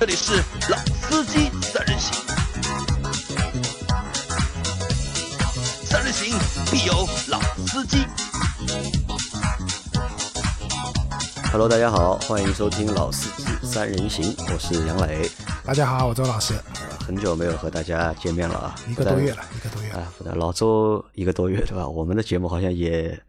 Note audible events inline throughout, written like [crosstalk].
这里是老司机三人行，三人行必有老司机。Hello，大家好，欢迎收听《老司机三人行》，我是杨磊。大家好，我周老师，呃很久没有和大家见面了啊，一个多月了，一个多月了。啊，老周一个多月对吧？我们的节目好像也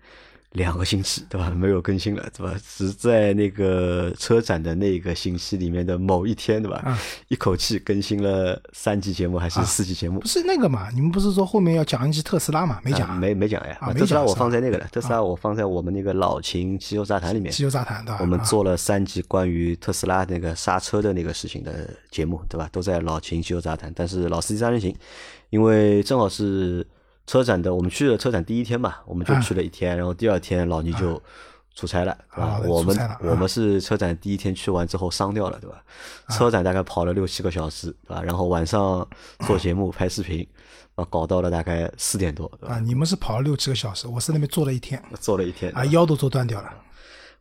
两个星期对吧？没有更新了对吧？只在那个车展的那个星期里面的某一天对吧？啊一口气更新了三期节目还是四期节目？不是那个嘛？你们不是说后面要讲一集特斯拉嘛？没讲没没讲呀。特斯拉我放在那个了，特斯拉我放在我们那个老秦汽油杂谈里面。汽油杂谈对吧？啊我们做了三集关于特斯拉那个刹车的那个事情的节目，对吧？都在老秦汽油杂谈。但是老司机三人行，因为正好是车展的，我们去了车展第一天嘛，我们就去了一天，然后第二天老倪就出差了，对吧啊？我们我们是车展第一天去完之后伤掉了，对吧？车展大概跑了六七个小时，对吧？然后晚上做节目拍视频，啊，搞到了大概四点多？啊，你们是跑了六七个小时，我是那边坐了一天，坐了一天啊，腰都坐断掉了。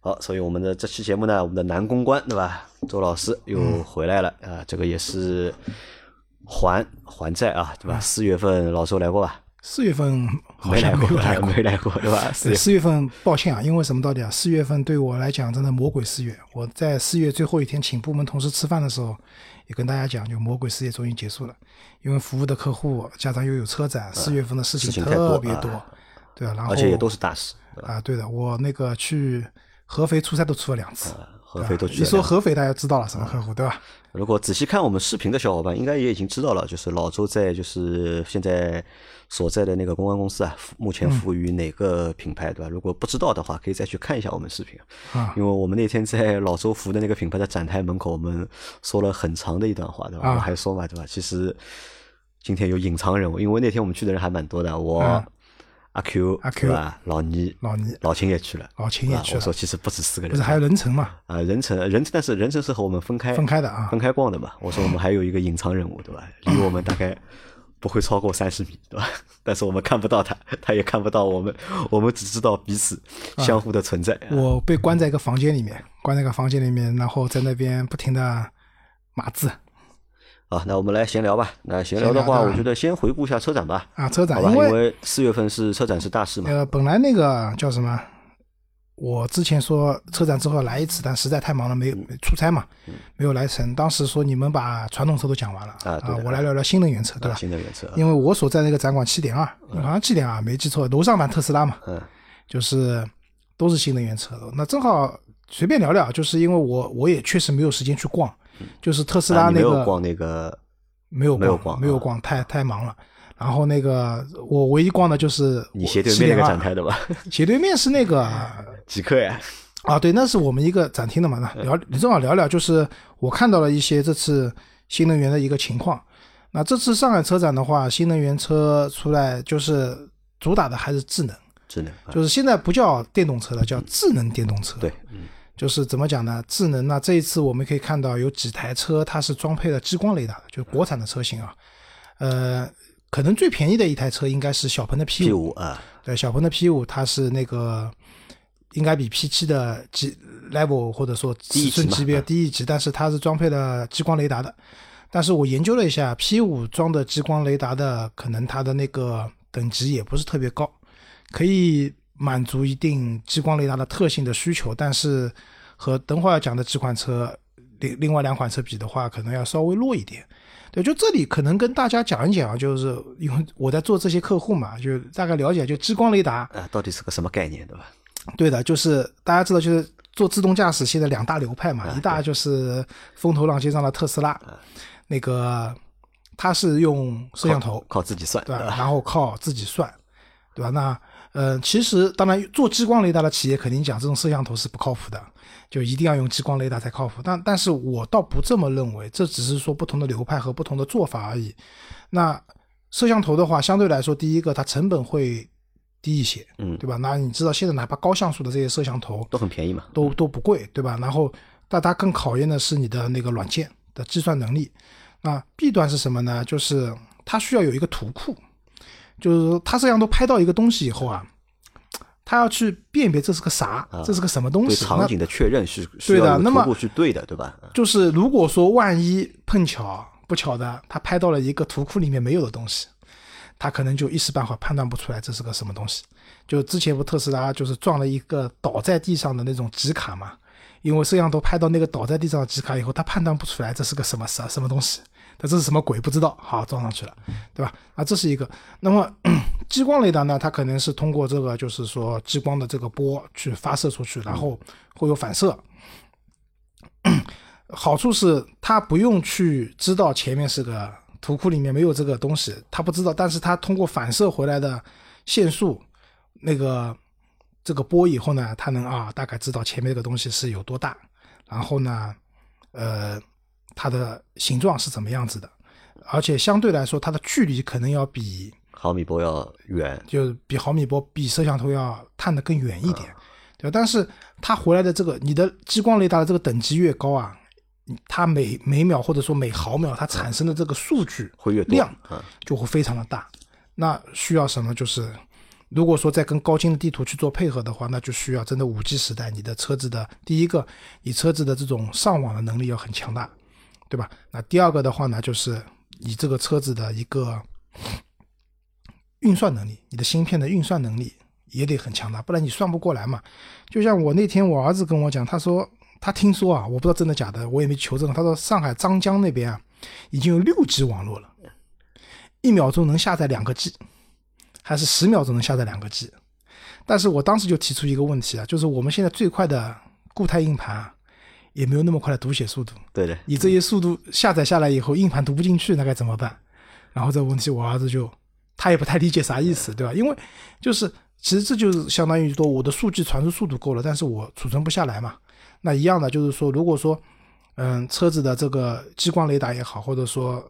好，所以我们的这期节目呢，我们的男公关对吧？周老师又回来了啊、这个也是还还债啊，对吧？四月份老周来过吧？四月份好没来过，像没有来过。没来过，对吧？四，月四月份抱歉啊，因为什么道理啊？四月份对我来讲真的魔鬼四月。我在四月最后一天请部门同事吃饭的时候，也跟大家讲，就魔鬼四月终于结束了。因为服务的客户加上又有车展，四月份的事事情特别多啊，对啊，然后而且也都是大事？啊，对的，我那个去合肥出差都出了两次。合肥都去一说。合肥，大家知道了什么客户，对吧？如果仔细看我们视频的小伙伴，应该也已经知道了，就是老周在就是现在所在的那个公关公司啊，服目前服务于哪个品牌，对吧？如果不知道的话，可以再去看一下我们视频。啊因为我们那天在老周服的那个品牌的展台门口，我们说了很长的一段话，对吧？啊我还说嘛，对吧？其实今天有隐藏人物，因为那天我们去的人还蛮多的，我、啊阿 Q 阿 Q 对吧？老倪、老倪老秦也去了，老秦也去了我说其实不止四个人，不是还有人程嘛？啊，人程人，但是人程是和我们分开分开的啊分开逛的嘛。我说我们还有一个隐藏人物，对吧？[laughs] 离我们大概不会超过三十米，对吧？[laughs] 但是我们看不到他，他也看不到我们，我们只知道彼此相互的存在。啊我被关在一个房间里面，关在一个房间里面，然后在那边不停的码字好，那我们来闲聊吧。那闲聊的话，我觉得先回顾一下车展吧，啊，车展好，吧？因因为为四月份是车展是大事嘛。呃本来那个叫什么，我之前说车展之后来一次，但实在太忙了，没有出差嘛，没有来成。当时说你们把传统车都讲完了啊我来聊聊新能源车，对吧？新能源车，因为我所在那个展馆七点二，好像七点二没记错，楼上版特斯拉嘛，嗯就是都是新能源车。那正好随便聊聊，就是因为我我也确实没有时间去逛，就是特斯啊拉那个你没有逛那个没有没有逛，没有逛，太太忙了。然后那个我唯一逛的就是你斜对面那个展台的，吧？斜对面是那个 [laughs] 极客呀，啊，对，那是我们一个展厅的嘛。那聊，你正好聊聊，就是我看到了一些这次新能源的一个情况。那这次上海车展的话，新能源车出来就是主打的还是智能，智能啊，就是现在不叫电动车了，叫智能电动车。对，嗯就是怎么讲呢？智能呢这一次我们可以看到有几台车它是装配了激光雷达的，就是国产的车型啊。呃，可能最便宜的一台车应该是小鹏的 P，P 五，啊，对，小鹏的 P 五它是那个应该比 P 七的级 level 或者说尺寸级别啊低一级，但是它是装配了激光雷达的。但是我研究了一下，P 五装的激光雷达的，可能它的那个等级也不是特别高，可以满足一定激光雷达的特性的需求，但是和等会儿要讲的几款车另另外两款车比的话，可能要稍微弱一点。对，就这里可能跟大家讲一讲，就是因为我在做这些客户嘛，就大概了解，就激光雷达，啊，到底是个什么概念，对吧？对的，就是大家知道，就是做自动驾驶现在两大流派嘛，一大就是风头浪尖上的特斯拉，那个它是用摄像头，靠自己算，对？吧？然后靠自己算，对吧？那呃，其实当然做激光雷达的企业肯定讲这种摄像头是不靠谱的，就一定要用激光雷达才靠谱。但但是我倒不这么认为，这只是说不同的流派和不同的做法而已。那摄像头的话，相对来说，第一个它成本会低一些，嗯对吧？那你知道现在哪怕高像素的这些摄像头都很便宜嘛。都都不贵，对吧？然后，但它更考验的是你的那个软件的计算能力。那弊端是什么呢？就是它需要有一个图库，就是说它摄像头拍到一个东西以后啊，他要去辨别这是个啥，这是个什么东西。那场景的确认是需对的那么头部去对的，对吧？就是如果说万一碰巧不巧的，他拍到了一个图库里面没有的东西，他可能就一时半会判断不出来这是个什么东西。就之前不特斯拉就是撞了一个倒在地上的那种纸卡嘛，因为摄像头拍到那个倒在地上的纸卡以后，他判断不出来这是个什么什什么东西，它这是什么鬼不知道，好撞上去了，对吧？啊，这是一个。那么 [clears throat] 激光雷达呢，它可能是通过这个就是说激光的这个波去发射出去，然后会有反射。[clears throat] 好处是它不用去知道前面是个图库里面没有这个东西，它不知道，但是它通过反射回来的线束那个这个波以后呢，它能啊大概知道前面这个东西是有多大，然后呢，呃，它的形状是怎么样子的，而且相对来说它的距离可能要比毫米波要远，就是比毫米波比摄像头要探得更远一点，对吧？但是它回来的这个你的激光雷达的这个等级越高啊，它每每秒或者说每毫秒它产生的这个数据会越多量啊。就会非常的大。那需要什么？就是如果说再跟高精的地图去做配合的话，那就需要真的五 G 时代，你的车子的第一个，你车子的这种上网的能力要很强大，对吧？那第二个的话呢，就是你这个车子的一个运算能力，你的芯片的运算能力也得很强大，不然你算不过来嘛。就像我那天我儿子跟我讲，他说他听说啊，我不知道真的假的，我也没求证。他说上海张江那边啊，已经有六 G 网络了，一秒钟能下载两个 G，还是十秒钟能下载两个 G。但是我当时就提出一个问题啊，就是我们现在最快的固态硬盘啊，也没有那么快的读写速度。对的，你这些速度下载下来以后，硬盘读不进去，那该怎么办？然后这个问题，我儿子就他也不太理解啥意思，对吧？因为就是其实这就是相当于说我的数据传输速度够了，但是我储存不下来嘛。那一样的就是说，如果说嗯车子的这个激光雷达也好，或者说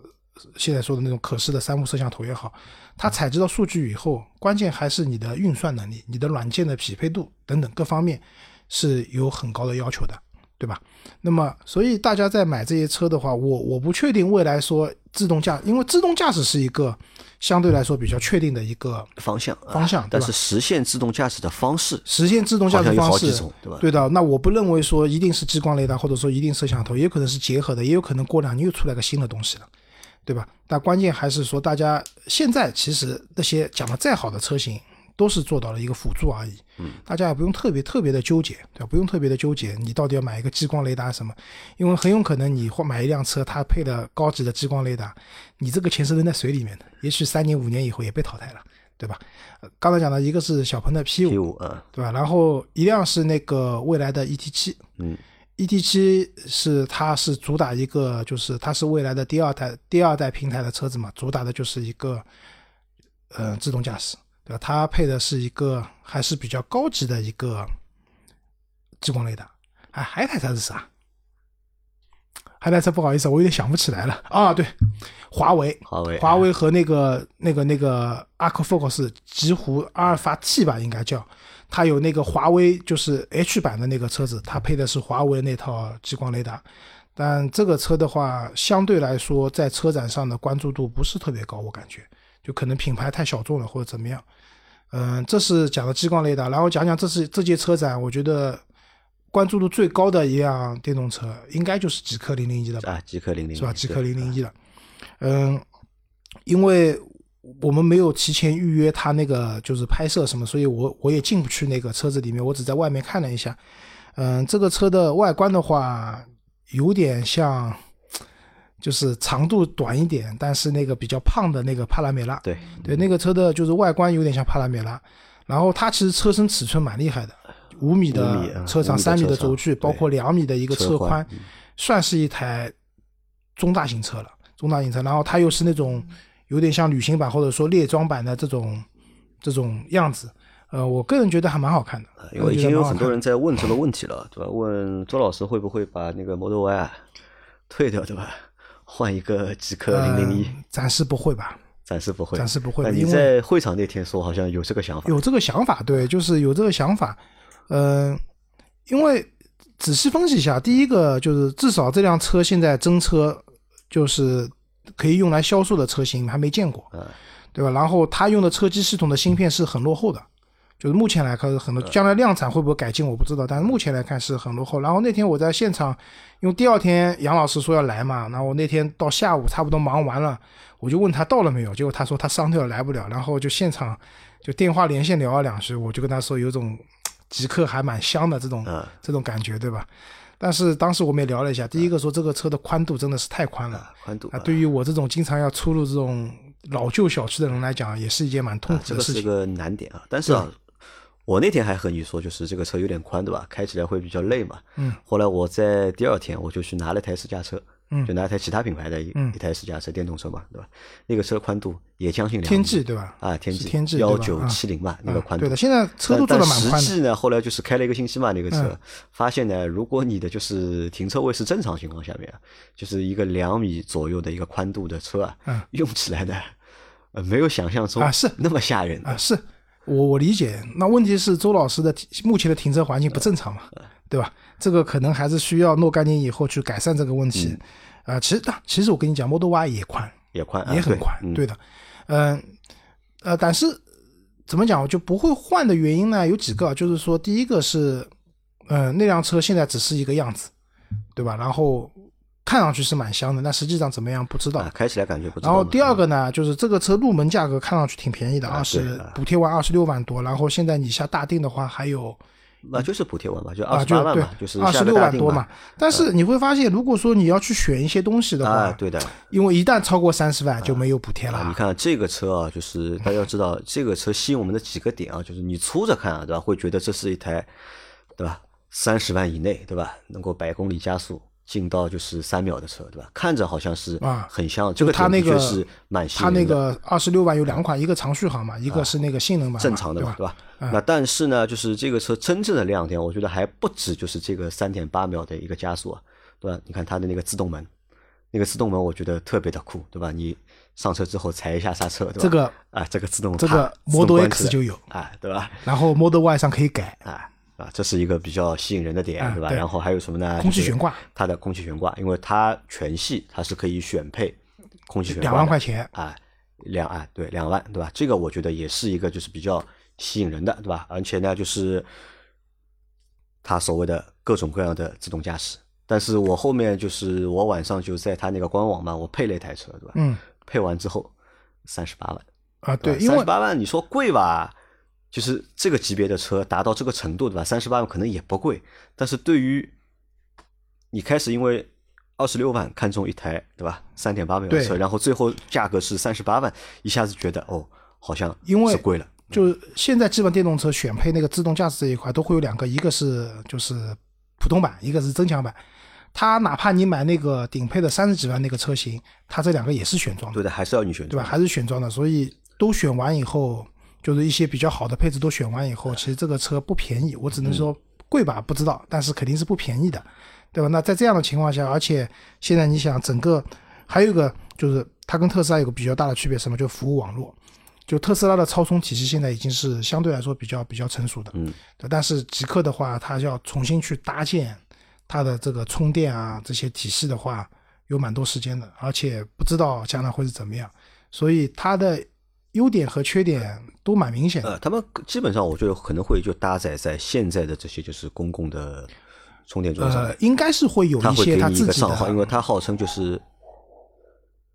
现在说的那种可视的三目摄像头也好，它采集到数据以后，关键还是你的运算能力、你的软件的匹配度等等各方面是有很高的要求的，对吧？那么，所以大家在买这些车的话，我我不确定未来说自动驾，因为自动驾驶是一个相对来说比较确定的一个方向啊方向但是实现自动驾驶的方式实现自动驾驶方式对吧？对的，那我不认为说一定是激光雷达，或者说一定摄像头，也有可能是结合的，也有可能过两年又出来个新的东西了，对吧？但关键还是说，大家现在其实那些讲的再好的车型，都是做到了一个辅助而已。嗯，大家也不用特别特别的纠结，对吧？不用特别的纠结，你到底要买一个激光雷达什么？因为很有可能你或买一辆车，它配了高级的激光雷达，你这个钱是扔在水里面的，也许三年五年以后也被淘汰了，对吧？呃刚才讲的一个是小鹏的 P 五对吧？然后一辆是那个未来的 ET 七，嗯，ET 七是它是主打一个，就是它是未来的第二代第二代平台的车子嘛，主打的就是一个呃自动驾驶，对吧？它配的是一个还是比较高级的一个激光雷达。哎，还有一台车是啥？还有一台车不好意思，我有点想不起来了啊。对，华为，华为华为和那个那个那个 Arcfocus 极狐阿尔法 T 吧，应该叫，它有那个华为就是 H 版的那个车子，它配的是华为那套激光雷达。但这个车的话，相对来说在车展上的关注度不是特别高，我感觉就可能品牌太小众了或者怎么样。嗯，这是讲的激光雷达，然后讲讲这次这届车展，我觉得关注度最高的一辆电动车，应该就是极氪零零一了吧？啊，极氪零零是吧？极对氪零零一了，嗯，因为我们没有提前预约它那个就是拍摄什么，所以我我也进不去那个车子里面，我只在外面看了一下。嗯，这个车的外观的话，有点像，就是长度短一点，但是那个比较胖的那个帕拉梅拉，对对，那个车的就是外观有点像帕拉梅拉，然后它其实车身尺寸蛮厉害的，五米的啊车长，三米的轴距，包括两米的一个车车宽宽，算是一台中大型车了，中大型车。然后它又是那种有点像旅行版或者说猎装版的这种这种样子，呃，我个人觉得还蛮好看的，因为已经有很多人。人在问这个问题了，对吧？问周老师会不会把那个 Model Y 啊退掉，对吧？换一个极氪零零一，呃暂时不会吧？暂时不会，暂时不会因为在会场那天说好像有这个想法，有这个想法，对，就是有这个想法。嗯、因为仔细分析一下，第一个就是至少这辆车现在真车就是可以用来销售的车型还没见过，嗯对吧？然后它用的车机系统的芯片是很落后的，就是目前来看是很多，将来量产会不会改进我不知道，但是目前来看是很落后。然后那天我在现场，因为第二天杨老师说要来嘛，然后我那天到下午差不多忙完了，我就问他到了没有，结果他说他伤掉了来不了，然后就现场就电话连线聊了两句，我就跟他说有种即刻还蛮香的这种、嗯这种感觉，对吧？但是当时我们也聊了一下，第一个说这个车的宽度真的是太宽了。宽度啊，对于我这种经常要出入这种老旧小区的人来讲，也是一件蛮痛苦的事情。个是个难点啊。但是啊，我那天还和你说，就是这个车有点宽，对吧？开起来会比较累嘛。嗯。后来我在第二天我就去拿了台私家车，嗯就拿一台其他品牌的一嗯一台私家车，电动车嘛，对吧？那个车宽度也将近两米天际对吧？啊，天是际天际幺九七零嘛，那个宽度。啊对的，现在车都做但的蛮宽的。但实际呢，后来就是开了一个星期嘛，那个车、嗯发现呢，如果你的就是停车位是正常情况下面啊，就是一个两米左右的一个宽度的车啊，嗯用起来呢，呃，没有想象中啊是那么吓人的啊，是我我理解。那问题是周老师的目前的停车环境不正常嘛，嗯对吧？这个可能还是需要若干年以后去改善这个问题。啊、其实啊其实我跟你讲，Model Y 也宽，也宽，啊也很宽，嗯对的。嗯呃但是怎么讲，我就不会换的原因呢？有几个，就是说，第一个是，呃，那辆车现在只是一个样子，对吧？然后看上去是蛮香的，但实际上怎么样不知道。啊，开起来感觉不知道。然后第二个呢，就是这个车入门价格看上去挺便宜的，啊二十啊补贴完二十六万多，然后现在你下大定的话还有那就是补贴完嘛，就二十八万嘛，就是下二十六万多嘛。。但是你会发现，如果说你要去选一些东西的话，啊，对的因为一旦超过三十万就没有补贴了。啊，你看这个车啊，就是大家要知道，这个车吸引我们的几个点啊，就是你粗着看啊，对吧？会觉得这是一台，对吧？三十万以内，对吧？能够百公里加速进到就是三秒的车，对吧？看着好像是啊很像，这个它那个是蛮吸它那。个二十六万有两款，一个长续航嘛，一个是那个性能版嘛，正常的嘛，对吧？那但是呢，就是这个车真正的亮点，我觉得还不止就是这个三点八秒的一个加速啊，对吧？你看它的那个自动门，那个自动门我觉得特别的酷，对吧？你上车之后踩一下刹车，对吧？这个啊，这个自动这个 Model X 就有，啊，对吧？然后 Model Y 上可以改，啊啊，这是一个比较吸引人的点，对吧？然后还有什么呢？空气悬挂它的空气悬挂，因为它全系它是可以选配空气悬挂，两万块钱，啊，两啊，对，两万，对吧？这个我觉得也是一个就是比较吸引人的，对吧？而且呢，就是它所谓的各种各样的自动驾驶。但是我后面就是我晚上就在它那个官网嘛，我配了一台车，对吧？嗯配完之后三十八万，啊对，因三十八万，你说贵吧？就是这个级别的车达到这个程度，对吧？三十八万可能也不贵，但是对于你开始因为二十六万看中一台，对吧？三点八秒的车，然后最后价格是三十八万，一下子觉得哦，好像因为是贵了。就是现在基本电动车选配那个自动驾驶这一块都会有两个，一个是就是普通版，一个是增强版。它哪怕你买那个顶配的三十几万那个车型，它这两个也是选装的，对的，还是要你选对吧？还是选装的，所以都选完以后，就是一些比较好的配置都选完以后，其实这个车不便宜，我只能说贵吧，不知道，但是肯定是不便宜的，对吧？那在这样的情况下，而且现在你想整个还有一个就是它跟特斯拉有个比较大的区别，什么？就服务网络。就特斯拉的超充体系现在已经是相对来说比较比较成熟的，嗯，对，但是极客的话，它要重新去搭建它的这个充电啊这些体系的话，有蛮多时间的，而且不知道将来会是怎么样，所以它的优点和缺点都蛮明显的。呃，他们基本上我觉得可能会就搭载在现在的这些就是公共的充电桩上呃，，应该是会有一些它自己的因为的，它号称就是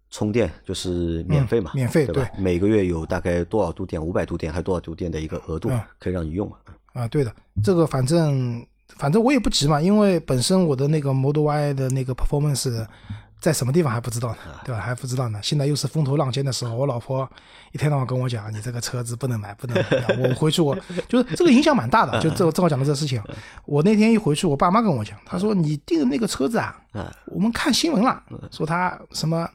充电就是免费嘛，嗯免费对吧？每个月有大概多少度电，五百度电还是多少度电的一个额度嗯可以让你用嘛？啊，对的，这个反正反正我也不急嘛，因为本身我的那个 Model Y 的那个 performance 在什么地方还不知道呢，啊对吧？还不知道呢。现在又是风头浪尖的时候，我老婆一天到晚跟我讲，你这个车子不能买，不能买。我回去我 [laughs] 就是这个影响蛮大的，就正正好讲到这个事情。我那天一回去，我爸妈跟我讲，他说你订的那个车子啊，啊，我们看新闻了，说他什么。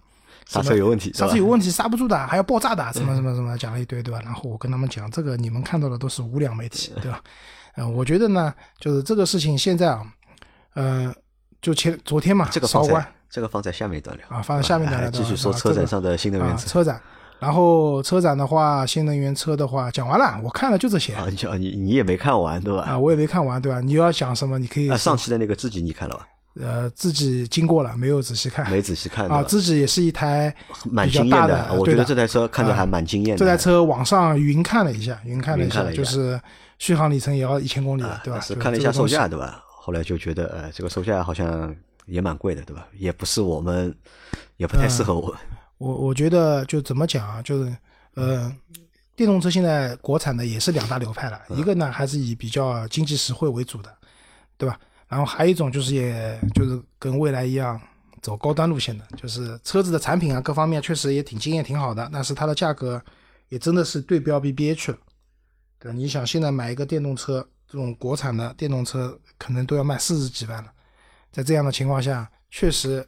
刹车有问题，刹车有问题，刹不住的，还要爆炸的，什么什么什么，讲了一堆，对吧？然后我跟他们讲，这个你们看到的都是无良媒体，对吧？嗯、我觉得呢，就是这个事情现在啊，嗯、就前昨天嘛，这个放韶关在这个放在下面一段聊啊，放在下面的哎继续说车展上的新能源啊，车车展。然后车展的话，新能源车的话讲完了，我看了就这些啊，你啊你你也没看完对吧？啊，我也没看完，对吧？你要讲什么，你可以啊，上期的那个自己你看了吧？呃，自己经过了，没有仔细看。没仔细看啊，自己也是一台蛮比较大惊艳的。我觉得这台车看着还蛮惊艳的。这台车网上云看了一下，云看了一下，就是续航里程也要一千公里，啊，对吧？是看了一下售价，对吧？后来就觉得，呃，这个售价好像也蛮贵的，对吧？也不是我们，也不太适合我。我我觉得就怎么讲啊，就是呃，电动车现在国产的也是两大流派了，嗯一个呢还是以比较经济实惠为主的，对吧？然后还有一种就是也就是跟未来一样走高端路线的，就是车子的产品啊各方面确实也挺惊艳挺好的，但是它的价格也真的是对标 BBA 了。对，你想现在买一个电动车，这种国产的电动车可能都要卖四十几万了，在这样的情况下，确实。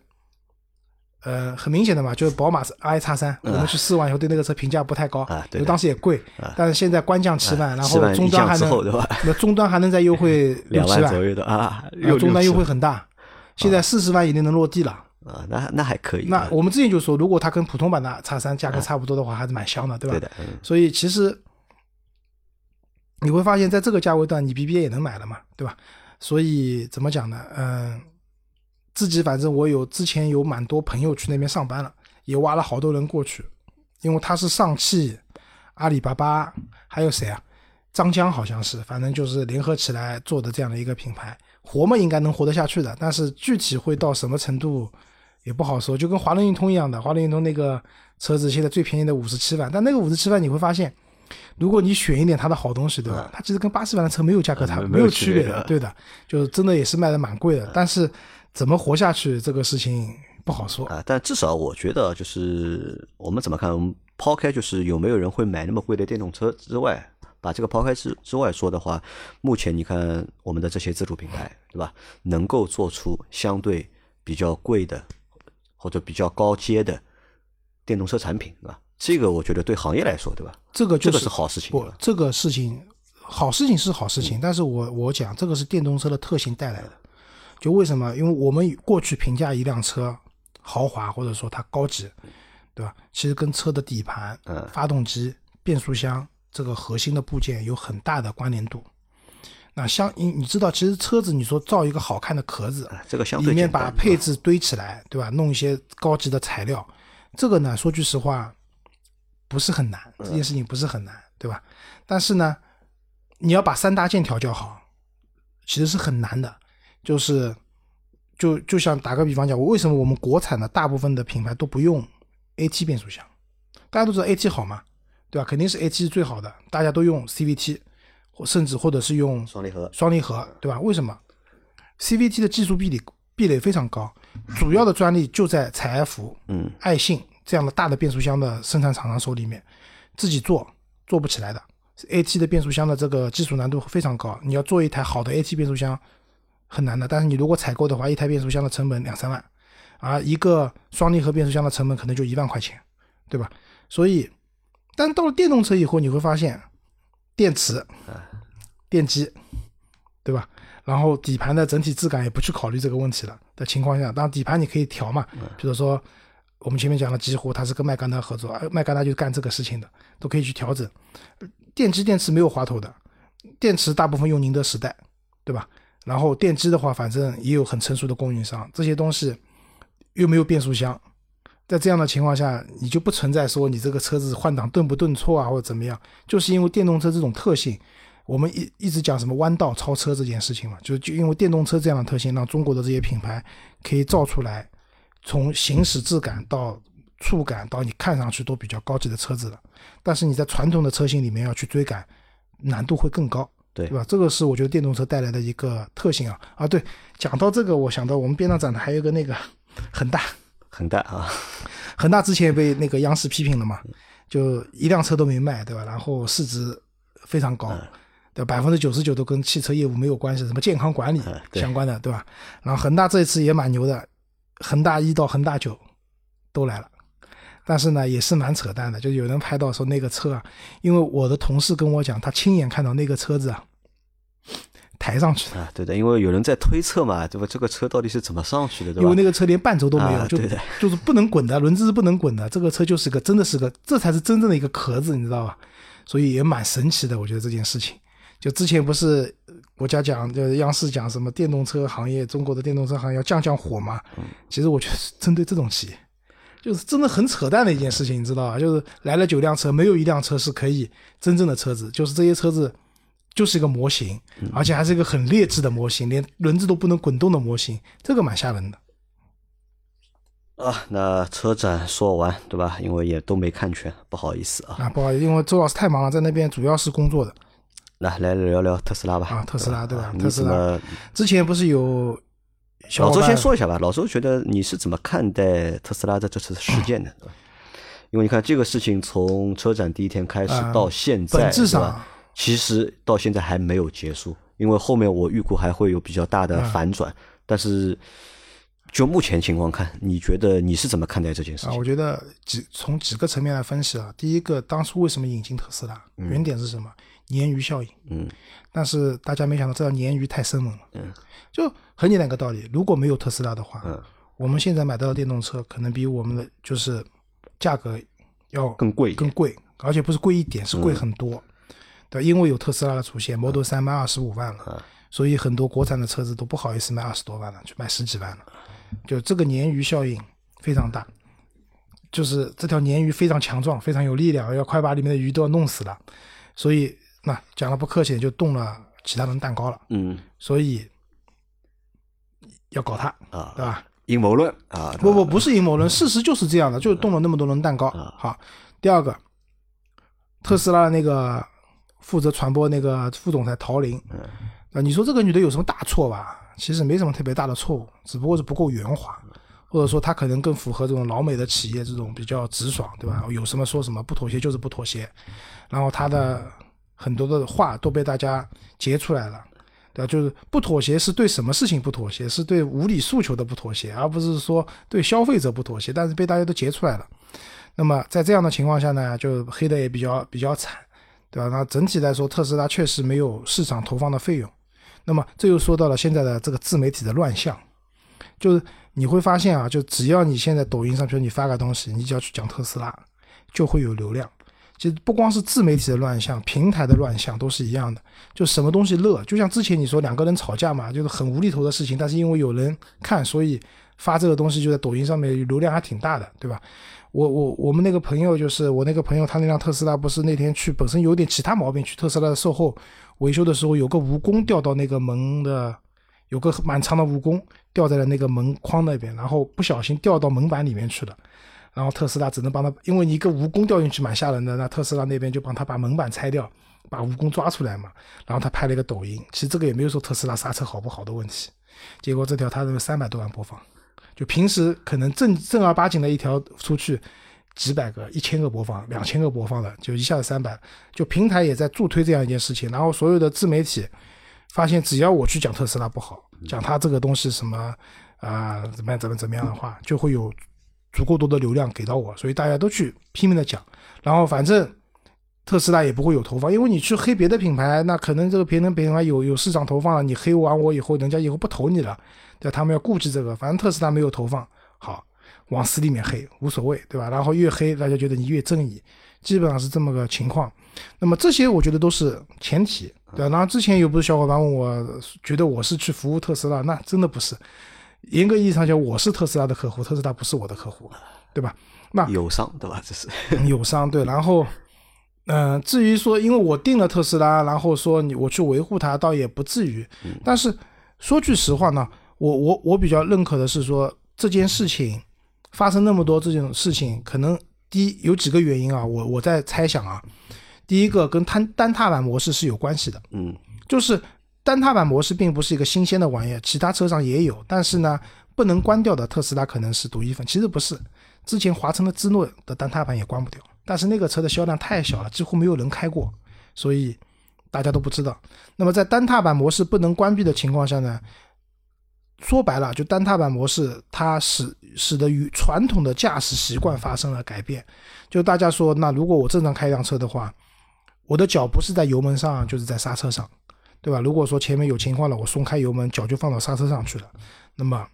呃，很明显的嘛，就是宝马 i 叉三，我们去试完以后对那个车评价不太高，啊对因为当时也贵，但是现在官降七万，然后终端还能？那终端还能再优惠 [laughs] 六万，万左右的啊，终端优惠很大，现在四十万以内能落地了。啊，那那还可以。啊那我们之前就说，如果它跟普通版的叉三价格差不多的话，还是蛮香的，对吧？对的，嗯所以其实你会发现在这个价位段，你 BBA 也能买了嘛，对吧？所以怎么讲呢？嗯，自己反正我有之前有蛮多朋友去那边上班了，也挖了好多人过去，因为他是上汽、阿里巴巴，还有谁啊？张江好像是，反正就是联合起来做的这样的一个品牌，活嘛应该能活得下去的，但是具体会到什么程度也不好说，就跟华伦运通一样的，华伦运通那个车子现在最便宜的五十七万，但那个五十七万你会发现，如果你选一点它的好东西，对吧？它其实跟八十万的车没有价格差，嗯没有区别的区别的，对的，就是真的也是卖的蛮贵的，但是怎么活下去这个事情不好说。啊，但至少我觉得，就是我们怎么看，我们抛开就是有没有人会买那么贵的电动车之外，把这个抛开之之外说的话，目前你看我们的这些自主品牌，对吧？能够做出相对比较贵的或者比较高阶的电动车产品，对吧？这个我觉得对行业来说，对吧？这个就是这个是好事情不这个事情好事情是好事情，但是我我讲这个是电动车的特性带来的。就为什么？因为我们过去评价一辆车豪华或者说它高级，对吧？其实跟车的底盘、嗯发动机、变速箱这个核心的部件有很大的关联度。那相你你知道，其实车子你说造一个好看的壳子，啊这个相里面把配置堆起来，对吧？弄一些高级的材料，这个呢，说句实话，不是很难，这件事情不是很难，对吧？但是呢，你要把三大件调教好，其实是很难的。就是，就就像打个比方讲，我为什么我们国产的大部分的品牌都不用 AT 变速箱？大家都知道 AT 好嘛，对吧？肯定是 AT 是最好的，大家都用 CVT，或甚至或者是用双离合双离合，对吧？为什么？CVT 的技术壁垒壁垒非常高，主要的专利就在采埃孚、嗯爱信这样的大的变速箱的生产厂商手里面，自己做做不起来的。AT 的变速箱的这个技术难度非常高，你要做一台好的 AT 变速箱很难的。但是你如果采购的话，一台变速箱的成本两三万，而一个双离合变速箱的成本可能就一万块钱，对吧？所以，但到了电动车以后，你会发现，电池、电机，对吧？然后底盘的整体质感也不去考虑这个问题了的情况下，当然底盘你可以调嘛，比如说我们前面讲了，几乎，它是跟麦干纳合作，麦干纳就干这个事情的，都可以去调整。电机电池没有滑头的，电池大部分用宁德时代，对吧？然后电机的话，反正也有很成熟的供应商，这些东西又没有变速箱，在这样的情况下，你就不存在说你这个车子换挡顿不顿挫啊，或者怎么样，就是因为电动车这种特性，我们一一直讲什么弯道超车这件事情嘛，就就因为电动车这样的特性，让中国的这些品牌可以造出来从行驶质感到触感到你看上去都比较高级的车子了。但是你在传统的车型里面要去追赶，难度会更高。对对吧？这个是我觉得电动车带来的一个特性啊啊！对，讲到这个，我想到我们边上展的还有一个那个恒大，恒大啊，恒大之前也被那个央视批评了嘛，就一辆车都没卖，对吧？然后市值非常高，对百分之九十九都跟汽车业务没有关系，什么健康管理相关的，对吧？然后恒大这一次也蛮牛的，恒大一到恒大九都来了。但是呢，也是蛮扯淡的，就有人拍到说那个车啊，因为我的同事跟我讲，他亲眼看到那个车子啊抬上去的，啊，对的，因为有人在推测嘛，对吧？这个车到底是怎么上去的，对吧因为？那个车连半轴都没有，就 [laughs] 就是不能滚的，轮子是不能滚的。这个车就是个真的是个，这才是真正的一个壳子，你知道吧？所以也蛮神奇的，我觉得这件事情。就之前不是国家讲，就是央视讲什么电动车行业，中国的电动车行业要降降火嘛。其实我觉得是针对这种企业，就是真的很扯淡的一件事情，你知道吧？就是来了九辆车，没有一辆车是可以真正的车子，就是这些车子就是一个模型，而且还是一个很劣质的模型，连轮子都不能滚动的模型，这个蛮吓人的。啊，那车展说完对吧？因为也都没看全，不好意思啊。啊，不好意思，因为周老师太忙了，在那边主要是工作的。来来聊聊特斯拉吧。啊，特斯拉对吧？你特斯拉？之前不是有小老周先说一下吧。老周觉得你是怎么看待特斯拉的这次事件的？对因为你看这个事情从车展第一天开始啊到现在，本质上其实到现在还没有结束，因为后面我预估还会有比较大的反转。但是就目前情况看，你觉得你是怎么看待这件事啊，情？我觉得几从几个层面来分析啊。第一个，当初为什么引进特斯拉？原点是什么？鲶鱼效应。嗯但是大家没想到，这条鲶鱼太生猛了。嗯，就很简单一个道理，如果没有特斯拉的话，嗯我们现在买到的电动车可能比我们的就是价格要更贵更贵，而且不是贵一点，是贵很多。对，因为有特斯拉的出现，Model 3卖二十五万了，所以很多国产的车子都不好意思卖二十多万了，就卖十几万了。就这个鲶鱼效应非常大，就是这条鲶鱼非常强壮，非常有力量，要快把里面的鱼都要弄死了。所以那讲了不客气，就动了其他人蛋糕了。嗯所以要搞他，啊，对吧？阴谋论啊，不不不是阴谋论，事实就是这样的，就是动了那么多人蛋糕。好，第二个，特斯拉的那个负责传播那个副总裁陶林，啊，你说这个女的有什么大错吧？其实没什么特别大的错误，只不过是不够圆滑，或者说她可能更符合这种老美的企业这种比较直爽，对吧？有什么说什么，不妥协就是不妥协。然后她的很多的话都被大家截出来了。对吧？就是不妥协是对什么事情不妥协，是对无理诉求的不妥协，而不是说对消费者不妥协。但是被大家都截出来了。那么在这样的情况下呢，就黑的也比较比较惨，对吧？那整体来说，特斯拉确实没有市场投放的费用。那么这又说到了现在的这个自媒体的乱象，就是你会发现啊，就只要你现在抖音上，比如你发个东西，你只要去讲特斯拉，就会有流量。其实不光是自媒体的乱象，平台的乱象都是一样的。就什么东西热，就像之前你说两个人吵架嘛，就是很无厘头的事情，但是因为有人看，所以发这个东西就在抖音上面流量还挺大的，对吧？我我我们那个朋友就是我那个朋友，他那辆特斯拉不是那天去本身有点其他毛病，去特斯拉的售后维修的时候，有个蜈蚣掉到那个门的，有个蛮长的蜈蚣掉在了那个门框那边，然后不小心掉到门板里面去了。然后特斯拉只能帮他，因为你一个蜈蚣掉进去蛮吓人的，那特斯拉那边就帮他把门板拆掉，把蜈蚣抓出来嘛。然后他拍了一个抖音，其实这个也没有说特斯拉刹车好不好的问题，结果这条他有三百多万播放，就平时可能正正儿八经的一条出去几百个、一千个播放、两千个播放的，就一下子三百，就平台也在助推这样一件事情，然后所有的自媒体发现，只要我去讲特斯拉不好，讲它这个东西什么啊、怎么样怎么怎么样的话，就会有足够多的流量给到我，所以大家都去拼命的讲，然后反正特斯拉也不会有投放，因为你去黑别的品牌，那可能这个别人品牌有有市场投放了，你黑完我以后，人家以后不投你了，对？他们要顾及这个，反正特斯拉没有投放，好往死里面黑无所谓，对吧？然后越黑，大家觉得你越正义，基本上是这么个情况。那么这些我觉得都是前提，对吧？然后之前有不是小伙伴问我，觉得我是去服务特斯拉，那真的不是。严格意义上讲，我是特斯拉的客户，特斯拉不是我的客户，对吧？那友商对吧？这是友商对，然后，嗯、至于说因为我订了特斯拉，然后说你我去维护它，倒也不至于。但是说句实话呢，我我我比较认可的是说这件事情发生那么多这种事情，可能第一有几个原因啊，我我在猜想啊，第一个跟单单踏板模式是有关系的，嗯就是单踏板模式并不是一个新鲜的玩意儿，其他车上也有，但是呢，不能关掉的特斯拉可能是独一份，其实不是。之前华晨的芝诺的单踏板也关不掉，但是那个车的销量太小了，几乎没有人开过，所以大家都不知道。那么在单踏板模式不能关闭的情况下呢，说白了，就单踏板模式它使使得与传统的驾驶习惯发生了改变。就大家说，那如果我正常开一辆车的话，我的脚不是在油门上，就是在刹车上。对吧？如果说前面有情况了，我松开油门，脚就放到刹车上去了，那么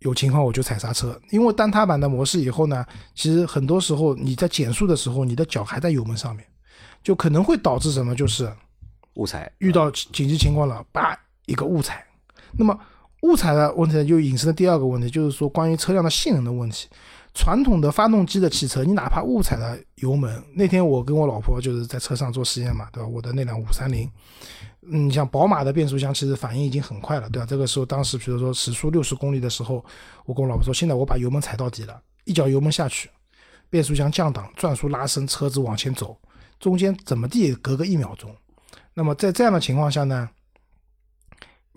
有情况我就踩刹车。因为单踏板的模式以后呢，其实很多时候你在减速的时候，你的脚还在油门上面，就可能会导致什么？就是误踩遇到紧急情况了，叭一个误踩。那么误踩的问题呢，就引申的第二个问题，就是说关于车辆的性能的问题。传统的发动机的汽车，你哪怕误踩了油门，那天我跟我老婆就是在车上做实验嘛，对吧？我的那辆五三零，嗯，像宝马的变速箱其实反应已经很快了，对吧？这个时候当时比如说时速六十公里的时候，我跟我老婆说，现在我把油门踩到底了，一脚油门下去，变速箱降档，转速拉升，车子往前走，中间怎么地隔个一秒钟。那么在这样的情况下呢？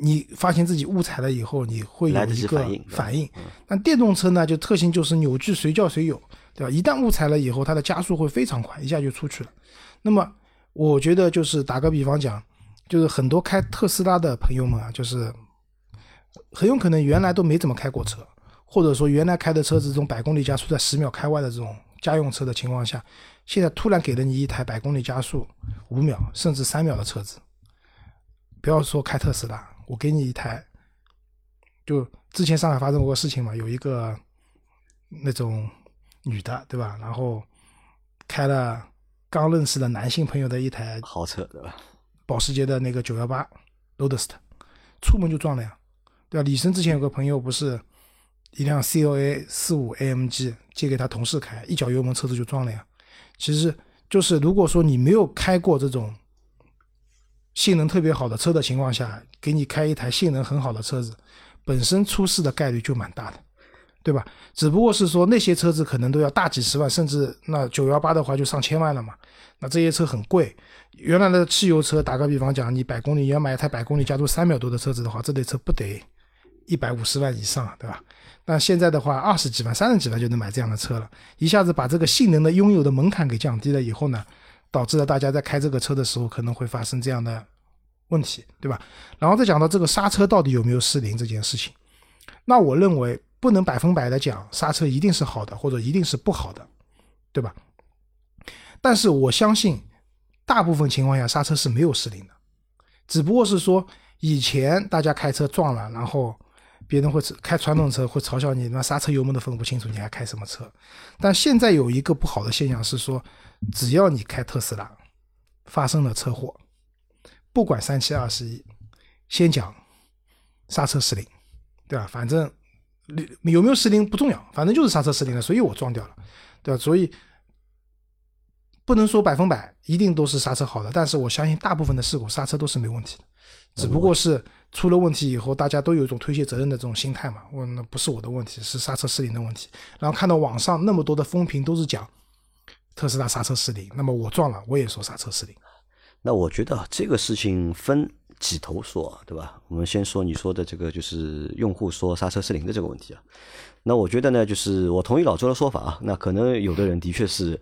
你发现自己误踩了以后，你会有一个反应。那电动车呢，就特性就是扭矩随叫随有，对吧？一旦误踩了以后，它的加速会非常快，一下就出去了。那么，我觉得就是打个比方讲，就是很多开特斯拉的朋友们啊，就是很有可能原来都没怎么开过车，或者说原来开的车子这种百公里加速在十秒开外的这种家用车的情况下，现在突然给了你一台百公里加速五秒甚至三秒的车子，不要说开特斯拉。我给你一台，就之前上海发生过事情嘛，有一个那种女的，对吧？然后开了刚认识的男性朋友的一台豪车，对吧？保时捷的那个九幺八 Roadster，出门就撞了呀，对吧？李生之前有个朋友不是一辆 COA 四五 AMG 借给他同事开，一脚油门车子就撞了呀。其实就是如果说你没有开过这种。性能特别好的车的情况下，给你开一台性能很好的车子，本身出事的概率就蛮大的，对吧？只不过是说那些车子可能都要大几十万，甚至那九幺八的话就上千万了嘛。那这些车很贵，原来的汽油车，打个比方讲，你百公里要买一台百公里加速三秒多的车子的话，这类车不得一百五十万以上，对吧？但现在的话，二十几万、三十几万就能买这样的车了，一下子把这个性能的拥有的门槛给降低了以后呢？导致了大家在开这个车的时候可能会发生这样的问题，对吧？然后再讲到这个刹车到底有没有失灵这件事情，那我认为不能百分百的讲刹车一定是好的或者一定是不好的，对吧？但是我相信大部分情况下刹车是没有失灵的，只不过是说以前大家开车撞了，然后别人会开传统车会嘲笑你，那刹车油门都分不清楚，你还开什么车？但现在有一个不好的现象是说。只要你开特斯拉，发生了车祸，不管三七二十一，先讲刹车失灵，对吧？反正有没有失灵不重要，反正就是刹车失灵了，所以我撞掉了，对吧？所以不能说百分百一定都是刹车好的，但是我相信大部分的事故刹车都是没问题的，只不过是出了问题以后，大家都有一种推卸责任的这种心态嘛。我那不是我的问题，是刹车失灵的问题。然后看到网上那么多的风评都是讲。特斯拉刹车失灵，那么我撞了，我也说刹车失灵。那我觉得这个事情分几头说，对吧？我们先说你说的这个，就是用户说刹车失灵的这个问题啊。那我觉得呢，就是我同意老周的说法啊。那可能有的人的确是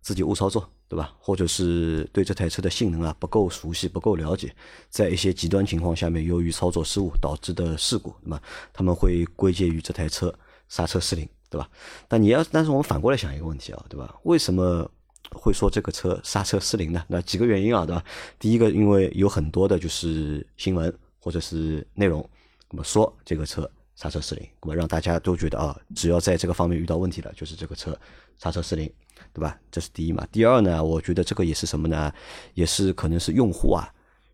自己误操作，对吧？或者是对这台车的性能啊不够熟悉、不够了解，在一些极端情况下面，由于操作失误导致的事故，那么他们会归结于这台车刹车失灵。对吧？但你要，但是我们反过来想一个问题啊，对吧？为什么会说这个车刹车失灵呢？那几个原因啊，对吧？第一个，因为有很多的就是新闻或者是内容，那么说这个车刹车失灵，那么让大家都觉得啊，只要在这个方面遇到问题了，就是这个车刹车失灵，对吧？这是第一嘛。第二呢，我觉得这个也是什么呢？也是可能是用户啊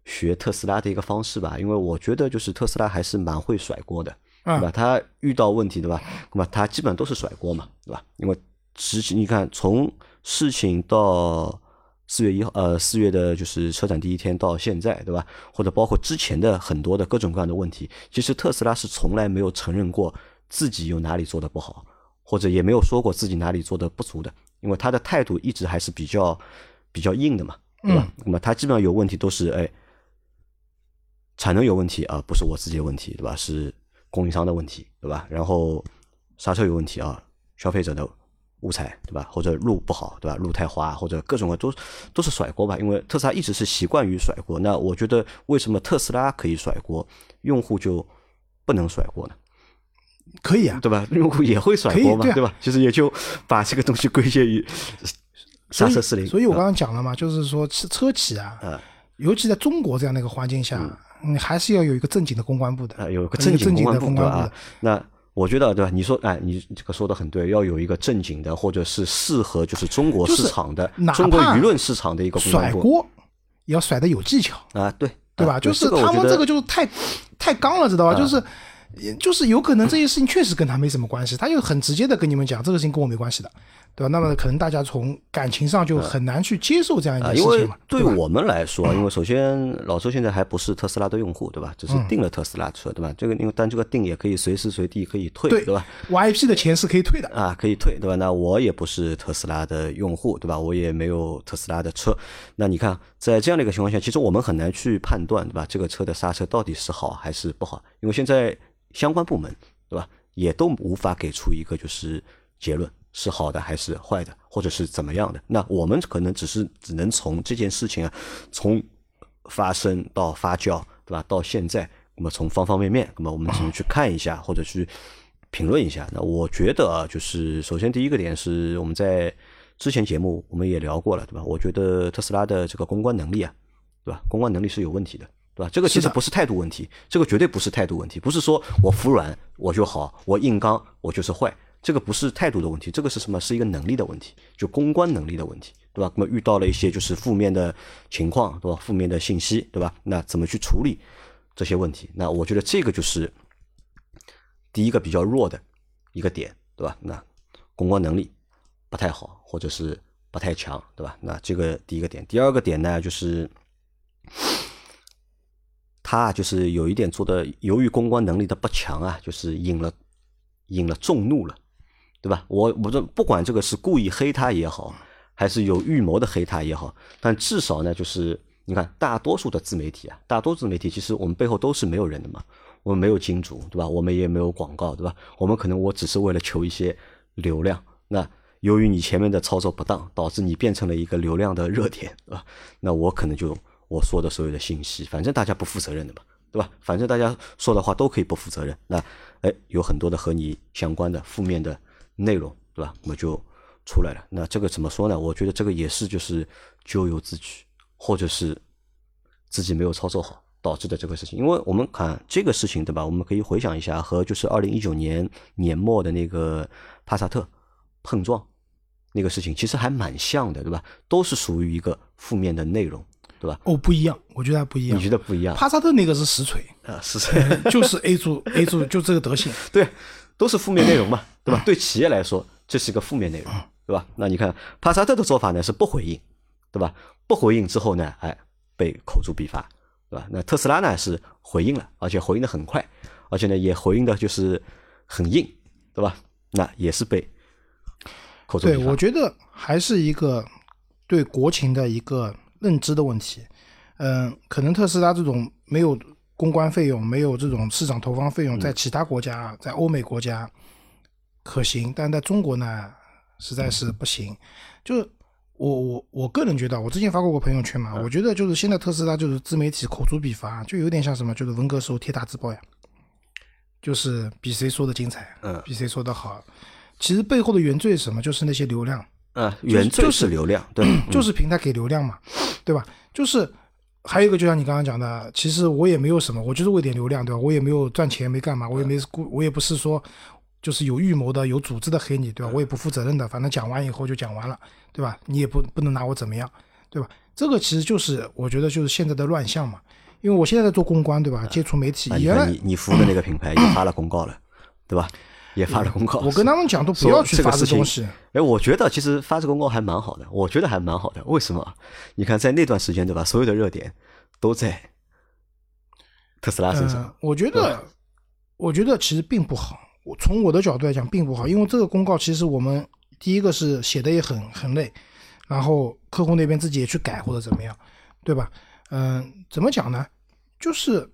学特斯拉的一个方式吧，因为我觉得就是特斯拉还是蛮会甩锅的。对吧？他遇到问题，对吧？那么他基本上都是甩锅嘛，对吧？因为实情你看，从事情到四月一号，呃，四月的就是车展第一天到现在，对吧？或者包括之前的很多的各种各样的问题，其实特斯拉是从来没有承认过自己有哪里做的不好，或者也没有说过自己哪里做的不足的，因为他的态度一直还是比较比较硬的嘛，对吧？那么他基本上有问题都是哎，产能有问题啊，不是我自己的问题，对吧？是。供应商的问题，对吧？然后刹车有问题啊，消费者的误踩，对吧？或者路不好，对吧？路太滑，或者各种都都是甩锅吧。因为特斯拉一直是习惯于甩锅。那我觉得，为什么特斯拉可以甩锅，用户就不能甩锅呢？可以啊，对吧？用 [laughs] 户也会甩锅嘛，对吧？其实也就把这个东西归结于刹车失灵。所以我刚刚讲了嘛，就是说车车企啊，尤其在中国这样的一个环境下。你还是要有一个正经的公关部的，啊，有一个正经的公关部啊。那我觉得，对吧？你说，哎，你这个说的很对，要有一个正经的，或者是适合就是中国市场的、中国舆论市场的一个公关部。甩锅也要甩的有技巧，啊，对对吧？啊就是他们这个就是太太刚了，知道吧？啊就是也就是有可能这些事情确实跟他没什么关系，他就很直接的跟你们讲，这个事情跟我没关系的，对吧？那么可能大家从感情上就很难去接受这样一件事情嘛，吧？对我们来说，因为首先老周现在还不是特斯拉的用户，对吧？只是嗯订了特斯拉车，对吧？这个因为但这个订也可以随时随地可以退，对对吧？，VIP 的钱是可以退的，啊，可以退，对吧？那我也不是特斯拉的用户，对吧？我也没有特斯拉的车。那你看，在这样的一个情况下，其实我们很难去判断，对吧？这个车的刹车到底是好还是不好，因为现在相关部门，对吧，也都无法给出一个就是结论是好的还是坏的，或者是怎么样的。那我们可能只是只能从这件事情啊，从发生到发酵，对吧？到现在，那么从方方面面，那么我们 [clears throat] 只能去看一下，或者去评论一下。那我觉得啊，就是首先第一个点是我们在之前节目我们也聊过了，对吧？我觉得特斯拉的这个公关能力啊，对吧？公关能力是有问题的，对吧？这个其实不是态度问题，这个绝对不是态度问题，不是说我服软我就好，我硬刚我就是坏，这个不是态度的问题，这个是什么？是一个能力的问题，就公关能力的问题，对吧？那么遇到了一些就是负面的情况，对吧？负面的信息，对吧？那怎么去处理这些问题？那我觉得这个就是第一个比较弱的一个点，对吧？那公关能力不太好，或者是不太强，对吧？那这个第一个点，第二个点呢，就是 [coughs] 他就是有一点做的，由于公关能力的不强啊，就是引了引了众怒了，对吧？我我这不管这个是故意黑他也好，还是有预谋的黑他也好，但至少呢，就是你看大多数的自媒体啊，大多数自媒体其实我们背后都是没有人的嘛，我们没有金主，对吧？我们也没有广告，对吧？我们可能我只是为了求一些流量，那由于你前面的操作不当，导致你变成了一个流量的热点，对吧？那我可能就我说的所有的信息，反正大家不负责任的嘛，对吧？反正大家说的话都可以不负责任，那哎，有很多的和你相关的负面的内容，对吧？那么就出来了。那这个怎么说呢？我觉得这个也是就是咎由自取，或者是自己没有操作好导致的这个事情。因为我们看这个事情，对吧？我们可以回想一下，和就是二零一九年年末的那个帕萨特碰撞那个事情，其实还蛮像的，对吧？都是属于一个负面的内容，对吧？哦，不一样，我觉得还不一样你。觉得不一样帕萨特那个是实锤，啊？是这样。就是 A 柱 A 柱就这个德行，[laughs] 对，都是负面内容嘛，[coughs] 对吧？对企业来说，这是一个负面内容，对吧？那你看帕萨特的做法呢是不回应，对吧？不回应之后呢，哎，被口诛笔伐，对吧？那特斯拉呢是回应了，而且回应的很快，而且呢也回应的就是很硬，对吧？那也是被口诛对笔伐。我觉得还是一个对国情的一个认知的问题。嗯，可能特斯拉这种没有公关费用、没有这种市场投放费用，在其他国家，在欧美国家可行，但在中国呢，实在是不行。就是我我我个人觉得，我之前发过个朋友圈嘛，我觉得就是现在特斯拉就是自媒体口诛笔伐，就有点像什么，就是文革时候贴大字报呀，就是比谁说的精彩，嗯比谁说的好。其实背后的原罪是什么？就是那些流量，嗯，原罪就是是流量，对，就是平台给流量嘛，对吧？就是还有一个，就像你刚刚讲的，其实我也没有什么，我就是为点流量，对吧？我也没有赚钱，没干嘛，我也没故，我也不是说就是有预谋的、有组织的黑你，对吧？我也不负责任的，反正讲完以后就讲完了，对吧？你也不不能拿我怎么样，对吧？这个其实就是我觉得就是现在的乱象嘛，因为我现在在做公关，对吧？接触媒体，啊，你原来你你服务的那个品牌也发了公告了，对吧？也发了公告，我跟他们讲都不要去发这个东西，哎，我觉得其实发这个公告还蛮好的，我觉得还蛮好的。为什么？你看在那段时间，对吧？所有的热点都在特斯拉身上嗯，，我觉得，我觉得其实并不好。我从我的角度来讲，并不好，因为这个公告其实我们第一个是写的也很很累，然后客户那边自己也去改或者怎么样，对吧？嗯，怎么讲呢？就是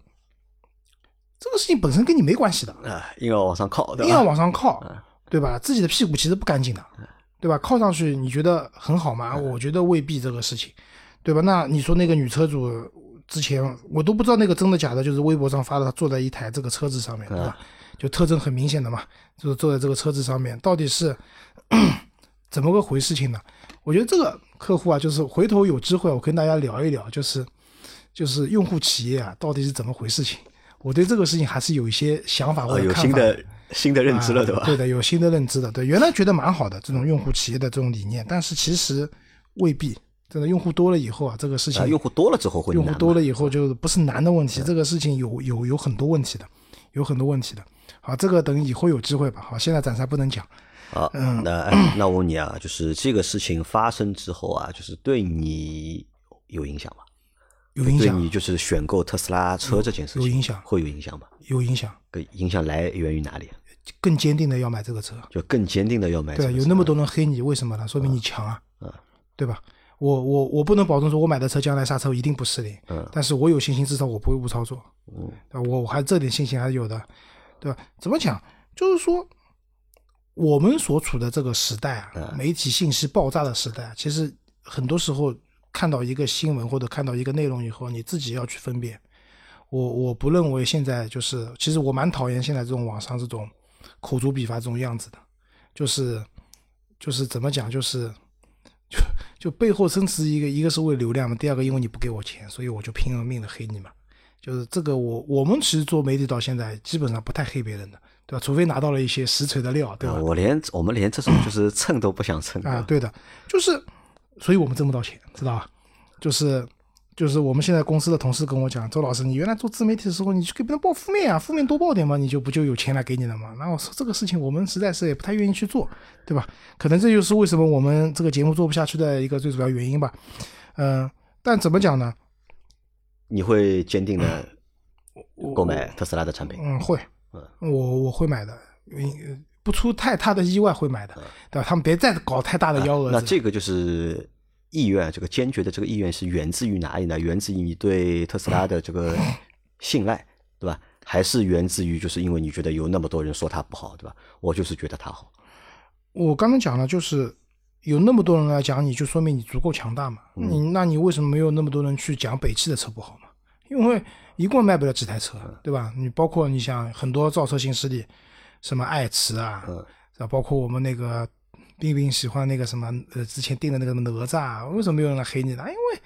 这个事情本身跟你没关系的，啊，硬要往上靠，对硬要？往上靠，对吧？自己的屁股其实不干净的，对吧？靠上去你觉得很好吗？我觉得未必这个事情，对吧？那你说那个女车主之前我都不知道那个真的假的，就是微博上发的，她坐在一台这个车子上面，对吧？就特征很明显的嘛，就是坐在这个车子上面，到底是 [clears throat] 怎么个回事情呢？我觉得这个客户啊，就是回头有机会我跟大家聊一聊，就是就是用户企业啊，到底是怎么回事情？我对这个事情还是有一些想法或者看法新的新的认知了，对吧？啊对的，有新的认知的。对，原来觉得蛮好的这种用户企业的这种理念，但是其实未必真的用户多了以后啊，这个事情啊，用户多了之后会用户多了以后就是不是难的问题，这个事情有有有很多问题的，有很多问题的。好，这个等以后有机会吧。好，现在暂时还不能讲。好，嗯那哎那我问你啊，就是这个事情发生之后啊，就是对你有影响吗？有影响，对你就是选购特斯拉车这件事情有影响会有影响吗？有影响，个影响来源于哪里？更坚定的要买这个车。就更坚定的要买这个车。对，有那么多人黑你，为什么呢？说明你强啊，嗯对吧？我我我不能保证说我买的车将来刹车一定不失灵，嗯但是我有信心，至少我不会误操作，嗯？我我还这点信心还是有的，对吧？怎么讲？就是说，我们所处的这个时代嗯啊，媒体信息爆炸的时代啊，其实很多时候看到一个新闻或者看到一个内容以后，你自己要去分辨。我我不认为现在就是，其实我蛮讨厌现在这种网上这种口诛笔伐这种样子的，就是就是怎么讲，就是就 [laughs] 就背后深持一个，一个是为流量嘛，第二个因为你不给我钱，所以我就拼了命的黑你嘛。就是这个我我们其实做媒体到现在基本上不太黑别人的，对吧？除非拿到了一些实锤的料，对吧啊？我连我们连这种就是蹭都不想蹭啊，对的，就是，所以我们挣不到钱，知道吧？就是就是我们现在公司的同事跟我讲，周老师，你原来做自媒体的时候，你去给别人报负面啊，负面多报点嘛，你就不就有钱来给你了嘛？然后我说这个事情我们实在是也不太愿意去做，对吧？可能这就是为什么我们这个节目做不下去的一个最主要原因吧。嗯、但怎么讲呢？你会坚定的购买特斯拉的产品。嗯，会，嗯我我会买的，嗯不出太大的意外会买的，对吧？他们别再搞太大的幺蛾子。那这个就是意愿，这个坚决的这个意愿是源自于哪里呢？源自于你对特斯拉的这个信赖，对吧？还是源自于就是因为你觉得有那么多人说它不好，对吧？我就是觉得它好。我刚刚讲了，就是有那么多人来讲你，就说明你足够强大嘛。嗯你那你为什么没有那么多人去讲北汽的车不好嘛？因为一共卖不了几台车，嗯对吧？你包括你想很多造车新势力，什么爱驰啊，嗯是吧？包括我们那个冰冰喜欢那个什么呃，之前订的那个哪吒啊，为什么没有人来黑你呢？因为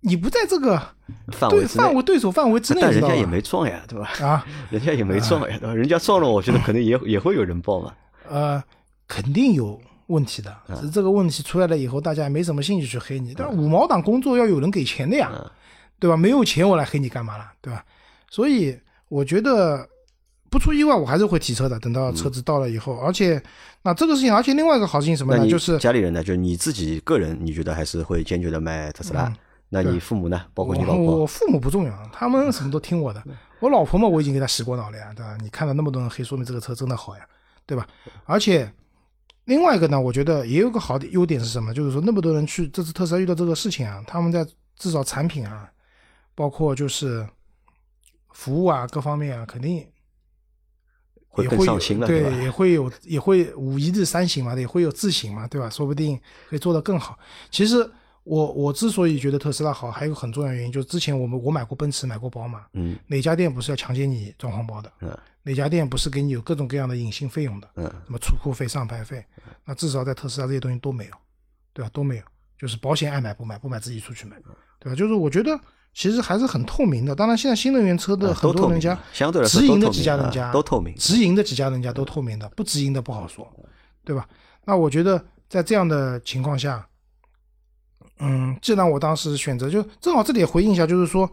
你不在这个对范围范围对手范围之内，人家也没撞呀，对吧？啊，[laughs] 人家也没撞呀，对吧？人家撞了，我觉得可能也 [laughs] 也会有人报嘛。呃，肯定有问题的。嗯只是这个问题出来了以后，大家也没什么兴趣去黑你。但是五毛党工作要有人给钱的呀，嗯对吧？没有钱我来黑你干嘛了，对吧？所以我觉得不出意外，我还是会提车的。等到车子到了以后，而且那这个事情，而且另外一个好事情什么呢？就是家里人呢？就是你自己个人，你觉得还是会坚决的买特斯拉？嗯那你父母呢？包括你老婆我，父母不重要，他们什么都听我的。我老婆嘛，我已经给她洗过脑了呀，对吧？你看到那么多人黑，说明这个车真的好呀，对吧？而且另外一个呢，我觉得也有个好的优点是什么？就是说那么多人去这次特斯拉遇到这个事情啊，他们在至少产品啊，包括就是服务啊各方面啊，肯定会更也会有上心了，对，吧？也会有也会五一日三省嘛，也会有自省嘛，对吧？说不定可以做得更好。其实我我之所以觉得特斯拉好，还有个很重要原因，就是之前我们我买过奔驰，买过宝马，嗯哪家店不是要强奸你装黄包的？嗯哪家店不是给你有各种各样的隐性费用的？嗯什么出库费、上牌费？那至少在特斯拉这些东西都没有，对吧？都没有，就是保险爱买不买，不买自己出去买，对吧？就是我觉得其实还是很透明的。当然，现在新能源车的啊很多人家相对来说直营的都透明啊几家人家都透明直营的几家人家都透明的，不直营的不好说，对吧？那我觉得在这样的情况下，嗯，既然我当时选择，就正好这里也回应一下，就是说，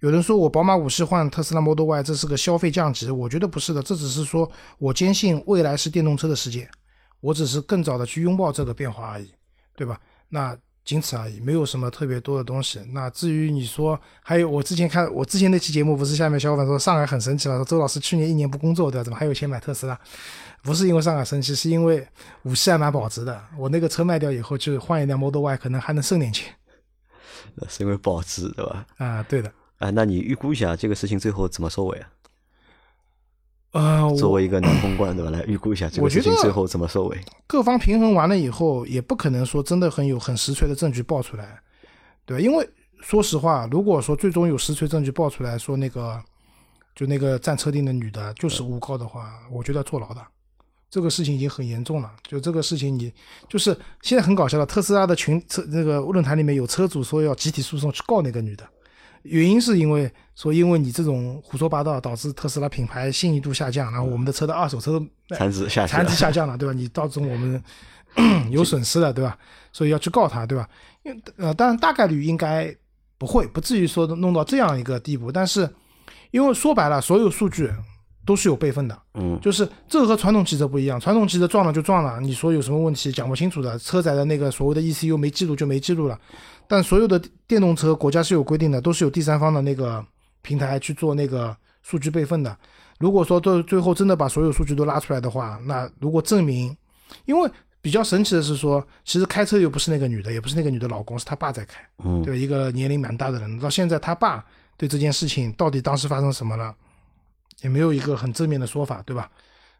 有人说我宝马五系换特斯拉 Model Y，这是个消费降级，我觉得不是的，这只是说我坚信未来是电动车的世界，我只是更早的去拥抱这个变化而已，对吧？那仅此而已，没有什么特别多的东西。那至于你说，还有我之前看我之前那期节目，不是下面小伙伴说上海很神奇了，说周老师去年一年不工作，对吧？怎么还有钱买特斯拉？不是因为上海神奇，是因为五系还蛮保值的。我那个车卖掉以后，就换一辆 Model Y，可能还能剩点钱 [laughs] 是因为保值，对吧？啊、对的，啊，那你预估一下这个事情最后怎么收尾啊？呃，作为一个男公关，对吧？来预估一下这个事情最后怎么收尾？各方平衡完了以后，也不可能说真的很有很实锤的证据爆出来，对吧？因为说实话，如果说最终有实锤证据爆出来说那个就那个占车顶的女的就是诬告的话，我觉得坐牢的。这个事情已经很严重了，就这个事情你就是现在很搞笑了，特斯拉的群车那个论坛里面有车主说要集体诉讼去告那个女的，原因是因为说因为你这种胡说八道导致特斯拉品牌信誉度下降，然后我们的车的二手车都产值下去了产值下降了，对吧？你造成我们 [clears throat] 有损失了，对吧？所以要去告他，对吧？因为呃，当然大概率应该不会，不至于说弄到这样一个地步。但是，因为说白了，所有数据都是有备份的，嗯，就是这个和传统汽车不一样，传统汽车撞了就撞了，你说有什么问题讲不清楚的，车载的那个所谓的 ECU 没记录就没记录了。但所有的电动车，国家是有规定的，都是有第三方的那个平台去做那个数据备份的。如果说最最后真的把所有数据都拉出来的话，那如果证明，因为比较神奇的是说，其实开车又不是那个女的，也不是那个女的老公，是他爸在开，嗯对，一个年龄蛮大的人，到现在他爸对这件事情到底当时发生什么了，也没有一个很正面的说法，对吧？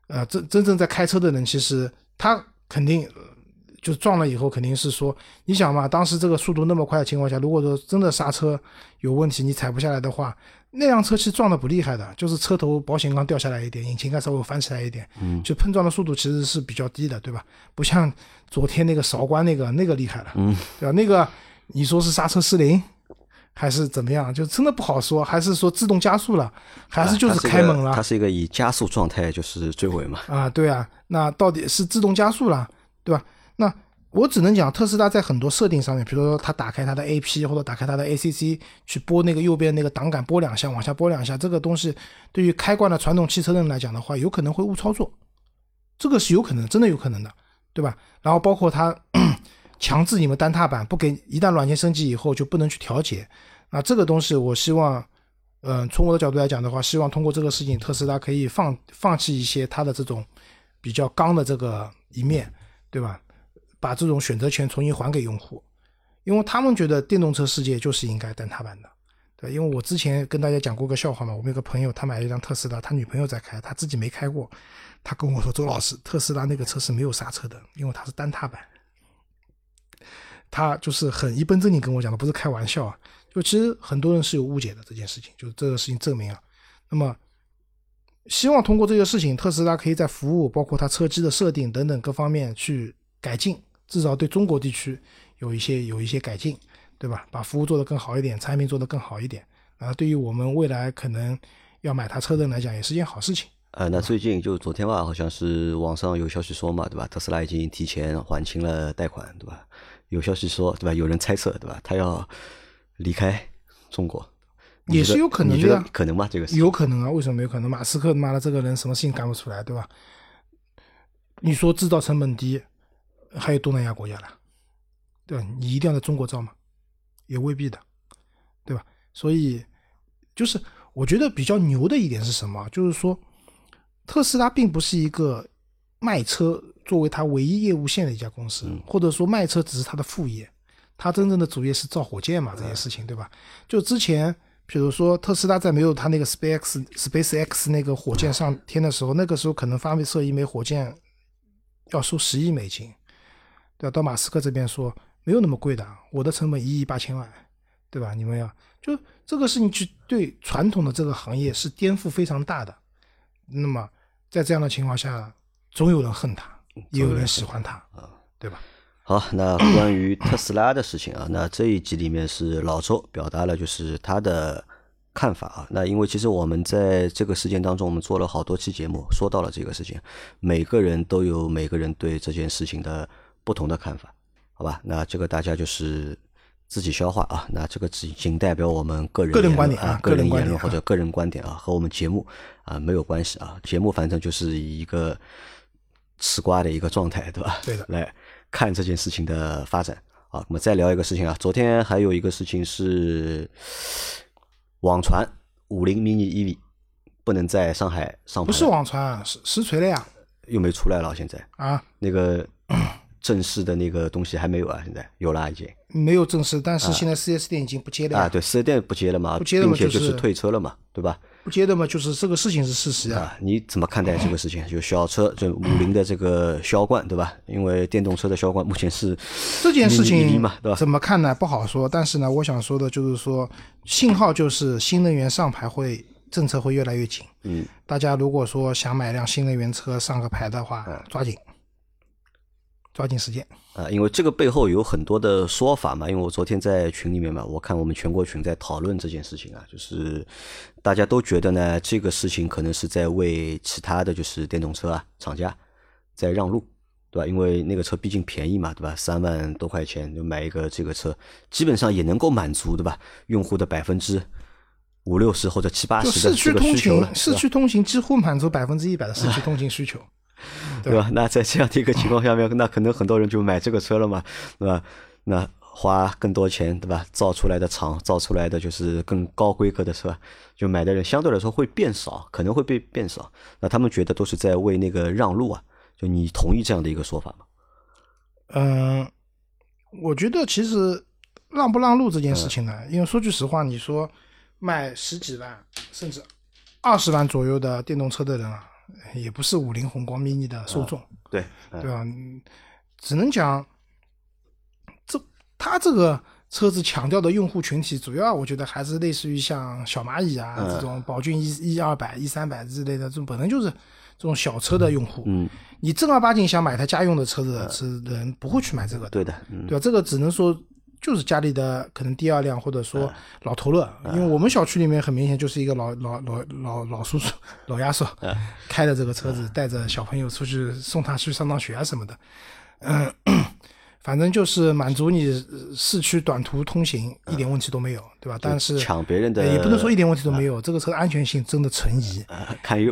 呃，真真正在开车的人，其实他肯定呃就撞了以后，肯定是说，你想嘛，当时这个速度那么快的情况下，如果说真的刹车有问题，你踩不下来的话，那辆车其实撞的不厉害的，就是车头保险杠掉下来一点，引擎盖稍微翻起来一点，嗯就碰撞的速度其实是比较低的，对吧？不像昨天那个韶关那个那个厉害了，嗯，对吧？那个你说是刹车失灵，还是怎么样？就真的不好说，还是说自动加速了，还是就是开门了它？是一个以加速状态就是追尾嘛，啊，对啊，那到底是自动加速了，对吧？那我只能讲，特斯拉在很多设定上面，比如说它打开它的 AP 或者打开它的 ACC 去拨那个右边那个挡杆拨两下，往下拨两下，这个东西对于开惯了传统汽车的人来讲的话，有可能会误操作，这个是有可能，真的有可能的，对吧？然后包括它 [coughs] 强制你们单踏板不给，一旦软件升级以后就不能去调节，那这个东西我希望。嗯，从我的角度来讲的话，希望通过这个事情，特斯拉可以放放弃一些它的这种比较刚的这个一面，对吧？把这种选择权重新还给用户，因为他们觉得电动车世界就是应该单踏板的，对。因为我之前跟大家讲过个笑话嘛，我们有个朋友他买了一辆特斯拉，他女朋友在开，他自己没开过，他跟我说：“ [laughs] 周老师，特斯拉那个车是没有刹车的，因为它是单踏板。”他就是很一本正经跟我讲的，不是开玩笑啊。就其实很多人是有误解的这件事情，就是这个事情证明了。那么，希望通过这个事情，特斯拉可以在服务，包括它车机的设定等等各方面去改进，至少对中国地区有一些有一些改进，对吧？把服务做得更好一点，产品做得更好一点。啊，对于我们未来可能要买它车的人来讲，也是件好事情。呃，那最近就昨天吧，好像是网上有消息说嘛，对吧？特斯拉已经提前还清了贷款，对吧？有消息说，对吧？有人猜测，对吧？他要离开中国，也是有可能你觉得可能吗？这个事有可能啊，为什么没有可能？马斯克妈的这个人什么事情干不出来，对吧？你说制造成本低，还有东南亚国家了，对吧？你一定要在中国造吗？也未必的，对吧？所以就是我觉得比较牛的一点是什么？就是说特斯拉并不是一个卖车作为它唯一业务线的一家公司，或者说卖车只是它的副业，它真正的主业是造火箭嘛，这些事情，对吧？就之前，比如说特斯拉在没有它那个 SpaceX Space X 那个火箭上天的时候，那个时候可能发射一枚火箭要收十亿美金，对吧？到马斯克这边说没有那么贵的，我的成本一亿八千万，对吧？你们要就这个事情去对传统的这个行业是颠覆非常大的。那么在这样的情况下，总有人恨他，也有人喜欢他，对吧？好，那关于特斯拉的事情啊，那这一集里面是老周表达了就是他的看法啊。那因为其实我们在这个事件当中，我们做了好多期节目，说到了这个事情，每个人都有每个人对这件事情的不同的看法，好吧？那这个大家就是自己消化啊。那这个只仅代表我们个人个人观点啊，个个人言论或者个人观点啊，和我们节目啊没有关系啊。节目反正就是以一个吃瓜的一个状态，对吧？对的来看这件事情的发展。啊，我们再聊一个事情啊，昨天还有一个事情是网传五菱 mini EV 不能在上海上牌，不是网传啊，实实锤了呀！又没出来了，现在啊，那个正式的那个东西还没有啊，现在有了已经没有正式，但是现在四 S 店已经不接了呀啊，对，四 S 店不接了嘛，不接了嘛并且就是就是退车了嘛，对吧？不接的嘛，就是这个事情是事实啊。啊，你怎么看待这个事情？就小车，就五菱的这个销冠，对吧？因为电动车的销冠目前是这件事情嘛，对吧？怎么看呢？不好说。但是呢，我想说的就是说，信号就是新能源上牌会政策会越来越紧。嗯，大家如果说想买辆新能源车上个牌的话，抓紧，抓紧时间。啊，因为这个背后有很多的说法嘛。因为我昨天在群里面嘛，我看我们全国群在讨论这件事情啊，就是大家都觉得呢，这个事情可能是在为其他的就是电动车啊厂家在让路对吧？因为那个车毕竟便宜嘛，对吧？三万多块钱就买一个这个车，基本上也能够满足，对吧？用户的百分之五六十或者七八十的这个市区通需求了，勤，市区通勤几乎满足百分之一百的市区通勤需求。对吧？那在这样的一个情况下面，那可能很多人就买这个车了嘛，对吧？那花更多钱，对吧？造出来的厂造出来的就是更高规格的车，就买的人相对来说会变少，可能会被变少。那他们觉得都是在为那个让路啊，就你同意这样的一个说法吗？嗯，我觉得其实让不让路这件事情呢，嗯因为说句实话，你说卖十几万甚至二十万左右的电动车的人啊，也不是五菱宏光 mini 的受众，对，嗯对吧？嗯只能讲这他这个车子强调的用户群体，主要我觉得还是类似于像小蚂蚁啊、嗯这种宝骏一一二百、一三百之类的，这种本身就是这种小车的用户。嗯，你正儿八经想买台家用的车子是人不会去买这个的，对的，嗯，对吧？这个只能说就是家里的可能第二辆，或者嗯说老头乐，因为我们小区里面很明显就是一个老老老老老叔叔、老亚叔嗯开的这个车子，带着小朋友出去送他去上上学啊什么的，嗯。[clears throat] 反正就是满足你呃市区短途通行一点问题都没有，对吧？但是抢别人的呃也不能说一点问题都没有，这个车安全性真的存疑。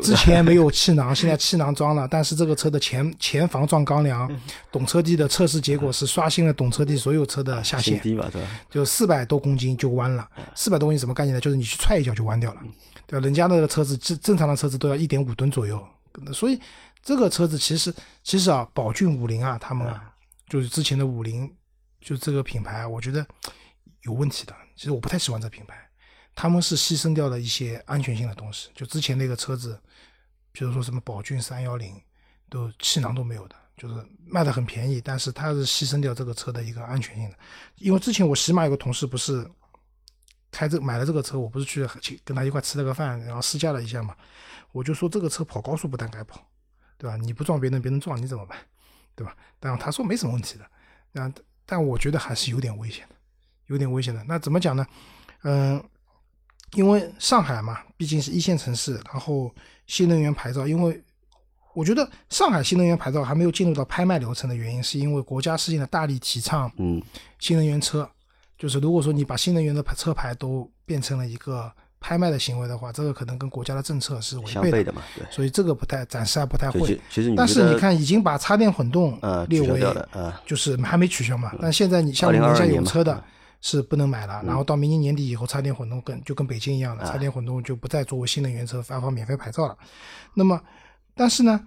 之前没有 [laughs] 气囊，现在气囊装了，但是这个车的前前防撞钢梁，嗯懂车帝的测试结果是刷新了懂车帝所有车的下限，低吧，对吧？就四百多公斤就弯了。四百多公斤什么概念呢？就是你去踹一脚就弯掉了，对吧？人家那个车子正正常的车子都要一点五吨左右，所以这个车子其实其实啊，宝骏五菱啊，他们啊，就是之前的五菱，就这个品牌，我觉得有问题的。其实我不太喜欢这品牌，他们是牺牲掉了一些安全性的东西。就之前那个车子，比如说什么宝骏三幺零，都气囊都没有的，就是卖的很便宜，但是它是牺牲掉这个车的一个安全性的。因为之前我起码有个同事不是开这买了这个车，我不是去去跟他一块吃了个饭，然后试驾了一下嘛，我就说这个车跑高速不但该跑，对吧？你不撞别人，别人撞你怎么办？对吧？但他说没什么问题的，但但我觉得还是有点危险的，有点危险的。那怎么讲呢？嗯、因为上海嘛，毕竟是一线城市，然后新能源牌照，因为我觉得上海新能源牌照还没有进入到拍卖流程的原因，是因为国家实现了大力提倡嗯新能源车，就是如果说你把新能源的牌车牌都变成了一个拍卖的行为的话，这个可能跟国家的政策是违背的，的嘛，对。所以这个不太暂时还不太会其。实你但是你看，已经把插电混动呃列为就是还没取消嘛。但现在你像我们2022家有车的嗯，是不能买了。然后到明年年底以后，插电混动跟就跟北京一样的，啊插电混动就不再作为新能源车发放免费牌照了。那么，但是呢，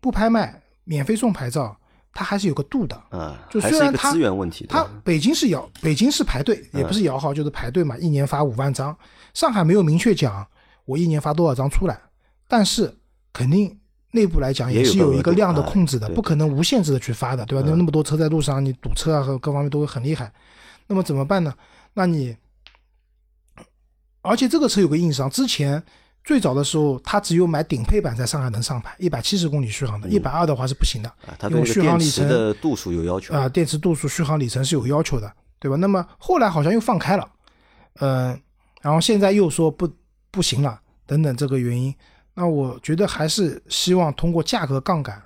不拍卖、免费送牌照，它还是有个度的。啊，就还是一个虽然它资源问题，它北京是摇，北京是排队，也不是摇号，就是排队嘛，一年发五万张。上海没有明确讲我一年发多少张出来，但是肯定内部来讲也是有一个量的啊控制的，不可能无限制的去发的，对吧？那那么多车在路上，你堵车啊和各方面都会很厉害。那么怎么办呢？那你，而且这个车有个硬伤，之前最早的时候，它只有买顶配版在上海能上牌，一百七十公里续航的，一百二的话是不行的。啊，它因为续航里程的度数有要求啊、电池度数、续航里程是有要求的，对吧？那么后来好像又放开了，嗯、然后现在又说不不行了，等等这个原因，那我觉得还是希望通过价格杠杆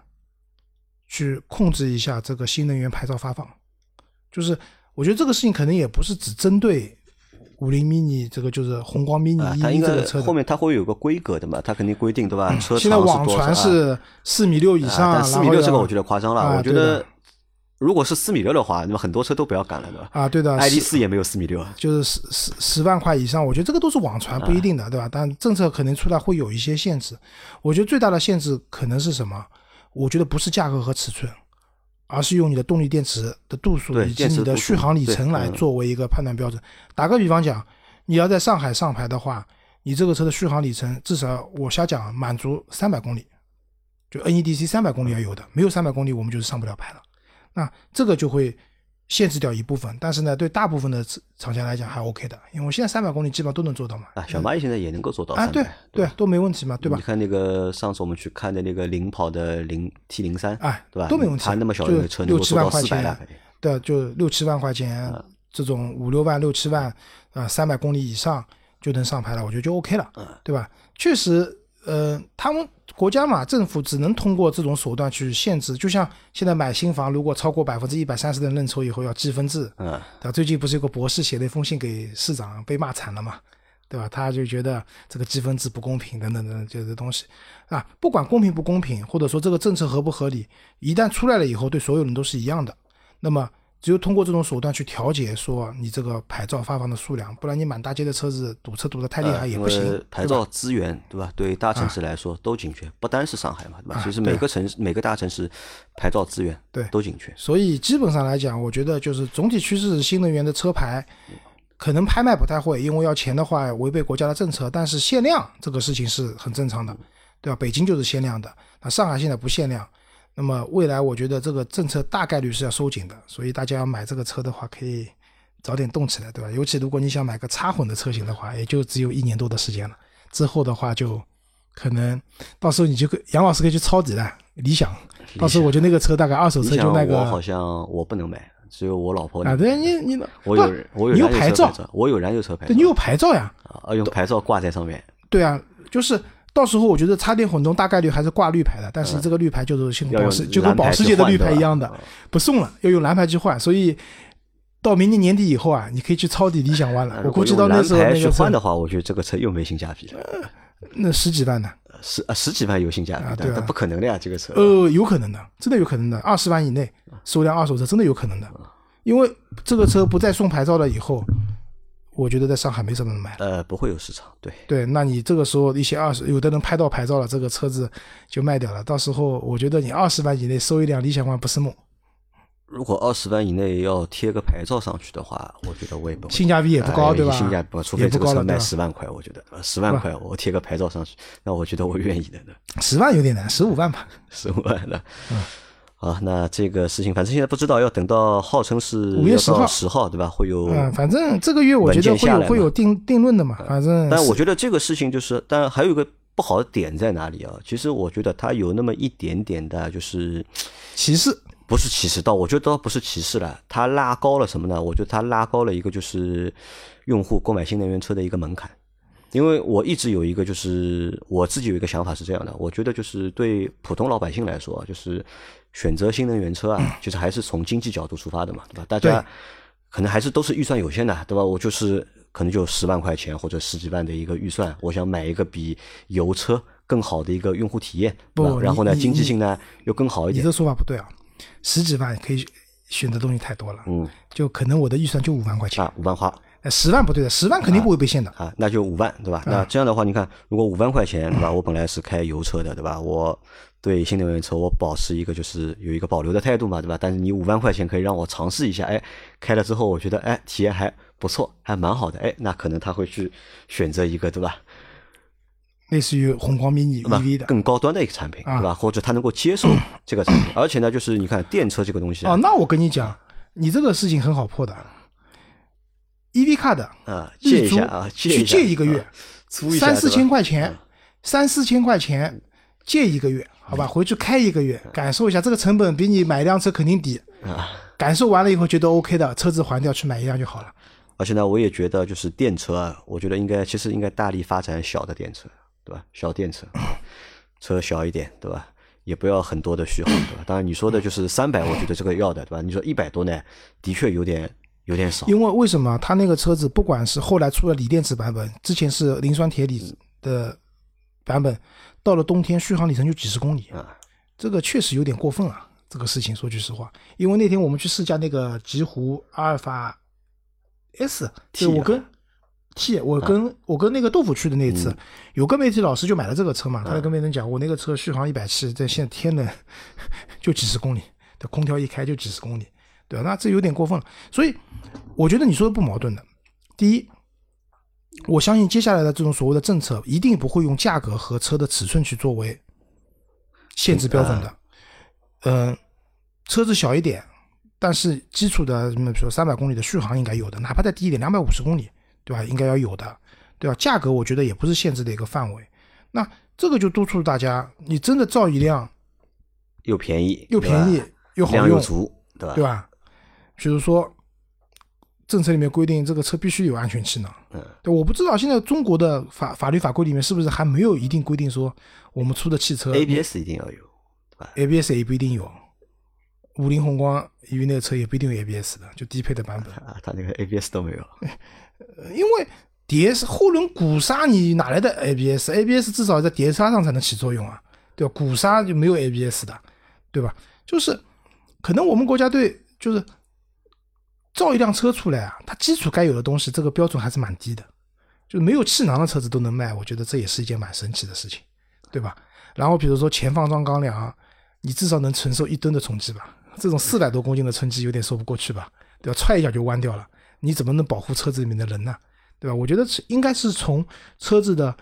去控制一下这个新能源牌照发放，就是我觉得这个事情可能也不是只针对五菱 mini 这个就是宏光 mini 啊，一它应该一这个车后面它会有个规格的嘛，它肯定规定对吧？车现在网传是四米六以上，四米六这个我觉得夸张了，啊我觉得如果是四米六的话，那么很多车都不要赶了，对吧？啊，对的，爱迪是四也没有四米六啊，就是十十十万块以上，我觉得这个都是网传，不一定的，对吧？但政策可能出来会有一些限制。我觉得最大的限制可能是什么？我觉得不是价格和尺寸，而是用你的动力电池的度数以及你的续航里程来作为一个判断标准。打个比方讲，你要在上海上牌的话，你这个车的续航里程至少我瞎讲满足三百公里，就 NEDC 三百公里要有的，没有三百公里我们就是上不了牌了。那这个就会限制掉一部分，但是呢，对大部分的厂家来讲还 OK 的，因为我现在三百公里基本上都能做到嘛。啊，小蚂蚁现在也能够做到啊，对对，都没问题嘛，对吧你？看那个上次我们去看的那个领跑的零 T 零三，哎对吧？都没问题它那么小就的车能六七够做到万块钱四百了，对，就六七万块钱，嗯这种五六万、六七万，啊，三百公里以上就能上牌了，我觉得就 OK 了，嗯对吧？确实，呃，他们国家嘛，政府只能通过这种手段去限制。就像现在买新房，如果超过百分之一百三十的认筹以后要积分制，嗯，对吧？最近不是有个博士写了一封信给市长，被骂惨了嘛，对吧？他就觉得这个积分制不公平，等等等，这些东西啊，不管公平不公平，或者说这个政策合不合理，一旦出来了以后，对所有人都是一样的。那么。只有通过这种手段去调节，说你这个牌照发放的数量，不然你满大街的车子堵车堵得太厉害也不行。牌照资源对吧？对大城市来说都紧缺，不单是上海嘛，对吧？其实每个城市、每个大城市牌照资源对都紧缺。所以基本上来讲，我觉得就是总体趋势，新能源的车牌可能拍卖不太会，因为要钱的话违背国家的政策。但是限量这个事情是很正常的，对吧？北京就是限量的，那上海现在不限量。那么未来我觉得这个政策大概率是要收紧的，所以大家要买这个车的话，可以早点动起来，对吧？尤其如果你想买个插混的车型的话，也就只有一年多的时间了。之后的话就可能到时候你就杨老师可以去抄底了。理想，到时候我觉得那个车大概二手车就那个。我好像我不能买，只有我老婆。啊，对，你你我有我有你有牌照，我有燃油车牌。对，你有牌照呀。啊，用牌照挂在上面。对啊，就是。到时候我觉得插电混动大概率还是挂绿牌的，但是这个绿牌就是像保时就跟保时捷的绿牌一样的，不送了，要用蓝牌去换。所以到明年年底以后啊，你可以去抄底理想 ONE 了。我估计到那时候那个去换的话，我觉得这个车又没性价比了。那十几万呢？十啊十几万有性价比，对，不可能的呀，这个车。呃，有可能的，真的有可能的，二十万以内收辆二手车真的有可能的，因为这个车不再送牌照了以后。我觉得在上海没什么人买，呃，不会有市场，对对，那你这个时候一些二十，有的人拍到牌照了，这个车子就卖掉了，到时候我觉得你二十万以内收一辆理想 ONE 不是梦。如果二十万以内要贴个牌照上去的话，我觉得我也不性价比也不高，对吧？性价比，除非这个车卖十万块，我觉得十万块我贴个牌照上去，那我觉得我愿意的。十万有点难，十五万吧，十五万的。嗯。啊，那这个事情反正现在不知道，要等到号称是五月十号，十号对吧？会有嗯，反正这个月我觉得会有会有定定论的嘛。反正，但我觉得这个事情就是，但还有一个不好的点在哪里啊？其实我觉得它有那么一点点的，就是歧视，不是歧视到，我觉得倒不是歧视了，它拉高了什么呢？我觉得它拉高了一个就是用户购买新能源车的一个门槛。因为我一直有一个，就是我自己有一个想法是这样的，我觉得就是对普通老百姓来说，就是选择新能源车啊，就是还是从经济角度出发的嘛，对吧？大家可能还是都是预算有限的，对吧？我就是可能就十万块钱或者十几万的一个预算，我想买一个比油车更好的一个用户体验，不，然后呢，经济性呢又更好一点。你这说法不对啊，十几万可以选择东西太多了，嗯，就可能我的预算就五万块钱啊，五万花。十万不对的，十万肯定不会被限的啊，那就五万，对吧？那这样的话，你看，如果五万块钱，对吧？我本来是开油车的，对吧？我对新能源车我保持一个就是有一个保留的态度嘛，对吧？但是你五万块钱可以让我尝试一下，哎，开了之后我觉得哎体验还不错，还蛮好的，哎，那可能他会去选择一个，对吧？类似于宏光 mini EV 的更高端的一个产品，对吧？或者他能够接受这个产品，[clears throat] 而且呢，就是你看电车这个东西啊，那我跟你讲，你这个事情很好破的。E V 卡的啊，借一下啊，去借一个月，三四千块钱，三四千块钱借一个月，好吧，回去开一个月，感受一下这个成本比你买一辆车肯定低啊。感受完了以后觉得 O K 的，车子还掉去买一辆就好了。而且呢，我也觉得就是电车啊，我觉得应该其实应该大力发展小的电车，对吧？小电车，车小一点，对吧？也不要很多的续航，对吧？当然你说的就是三百，我觉得这个要的，对吧？你说一百多呢，的确有点。有点少，因为为什么它那个车子不管是后来出了锂电池版本，之前是磷酸铁锂的版本，到了冬天续航里程就几十公里。啊，这个确实有点过分啊。这个事情说句实话，因为那天我们去试驾那个极狐阿尔法 S，对我跟 T，我跟我跟那个豆腐去的那一次，有个媒体老师就买了这个车嘛，他就跟别人讲，我那个车续航一百七，在现在天冷 [laughs] 就几十公里，的空调一开就几十公里。对吧？那这有点过分了，所以我觉得你说的不矛盾的。第一，我相信接下来的这种所谓的政策一定不会用价格和车的尺寸去作为限制标准的。嗯，车子小一点，但是基础的什么，比如说三百公里的续航应该有的，哪怕再低一点，两百五十公里，对吧？应该要有的，对吧？价格我觉得也不是限制的一个范围。那这个就督促大家，你真的造一辆又便宜又便宜又好用，足，对吧？对吧？比如说，政策里面规定这个车必须有安全气囊。嗯，对，我不知道现在中国的法法律法规里面是不是还没有一定规定说我们出的汽车 ABS 一定要有，对吧 ABS 也不一定有。五菱宏光因为那个车也不一定有 ABS 的，就低配的版本。啊，它那个 ABS 都没有。因为碟是后轮鼓刹，你哪来的 ABS？ABS 至少在碟刹上才能起作用啊，对吧？鼓刹就没有 ABS 的，对吧？就是可能我们国家对就是造一辆车出来啊，它基础该有的东西，这个标准还是蛮低的，就是没有气囊的车子都能卖，我觉得这也是一件蛮神奇的事情，对吧？然后比如说前方装钢梁，你至少能承受一吨的冲击吧？这种四百多公斤的冲击有点说不过去吧？对吧？踹一脚就弯掉了。你怎么能保护车子里面的人呢？对吧？我觉得应该是从车子的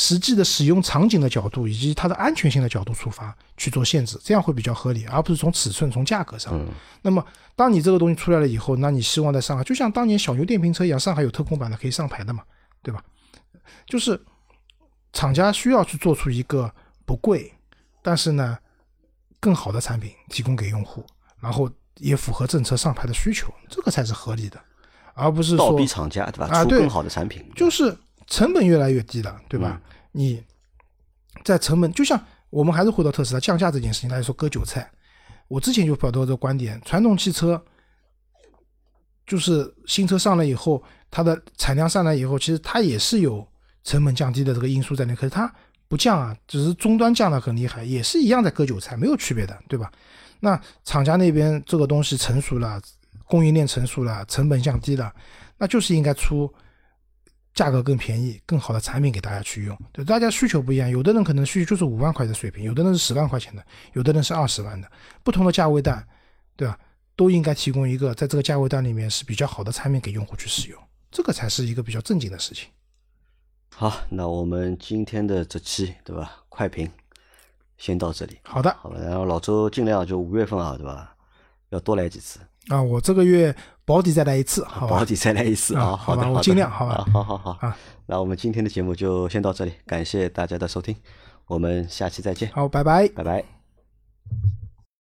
实际的使用场景的角度，以及它的安全性的角度出发去做限制，这样会比较合理，而不是从尺寸、从价格上。那么，当你这个东西出来了以后，那你希望在上海，就像当年小牛电瓶车一样，上海有特供版的可以上牌的嘛，对吧？就是厂家需要去做出一个不贵，但是呢更好的产品提供给用户，然后也符合政策上牌的需求，这个才是合理的。而不是说倒逼厂家对吧？啊对更好的产品，就是成本越来越低了，对吧？你在成本，就像我们还是回到特斯拉降价这件事情来说割韭菜。我之前就表达过这个观点，传统汽车就是新车上来以后，它的产量上来以后，其实它也是有成本降低的这个因素在内，可是它不降啊，只是终端降的很厉害，也是一样在割韭菜，没有区别的，对吧？那厂家那边这个东西成熟了，供应链成熟了，成本降低了，那就是应该出价格更便宜、更好的产品给大家去用。对，大家需求不一样，有的人可能需求就是五万块的水平，有的人是十万块钱的，有的人是二十万的，不同的价位段，对吧？都应该提供一个在这个价位段里面是比较好的产品给用户去使用，这个才是一个比较正经的事情。好，那我们今天的这期对吧？快评先到这里，好的好了？然后老周尽量就五月份啊，对吧？要多来几次，啊，我这个月保底再来一次，好吧保？底再来一次啊好！的，我尽量好吧啊好好好啊。那我们今天的节目就先到这里，感谢大家的收听，我们下期再见，好，拜拜。拜拜。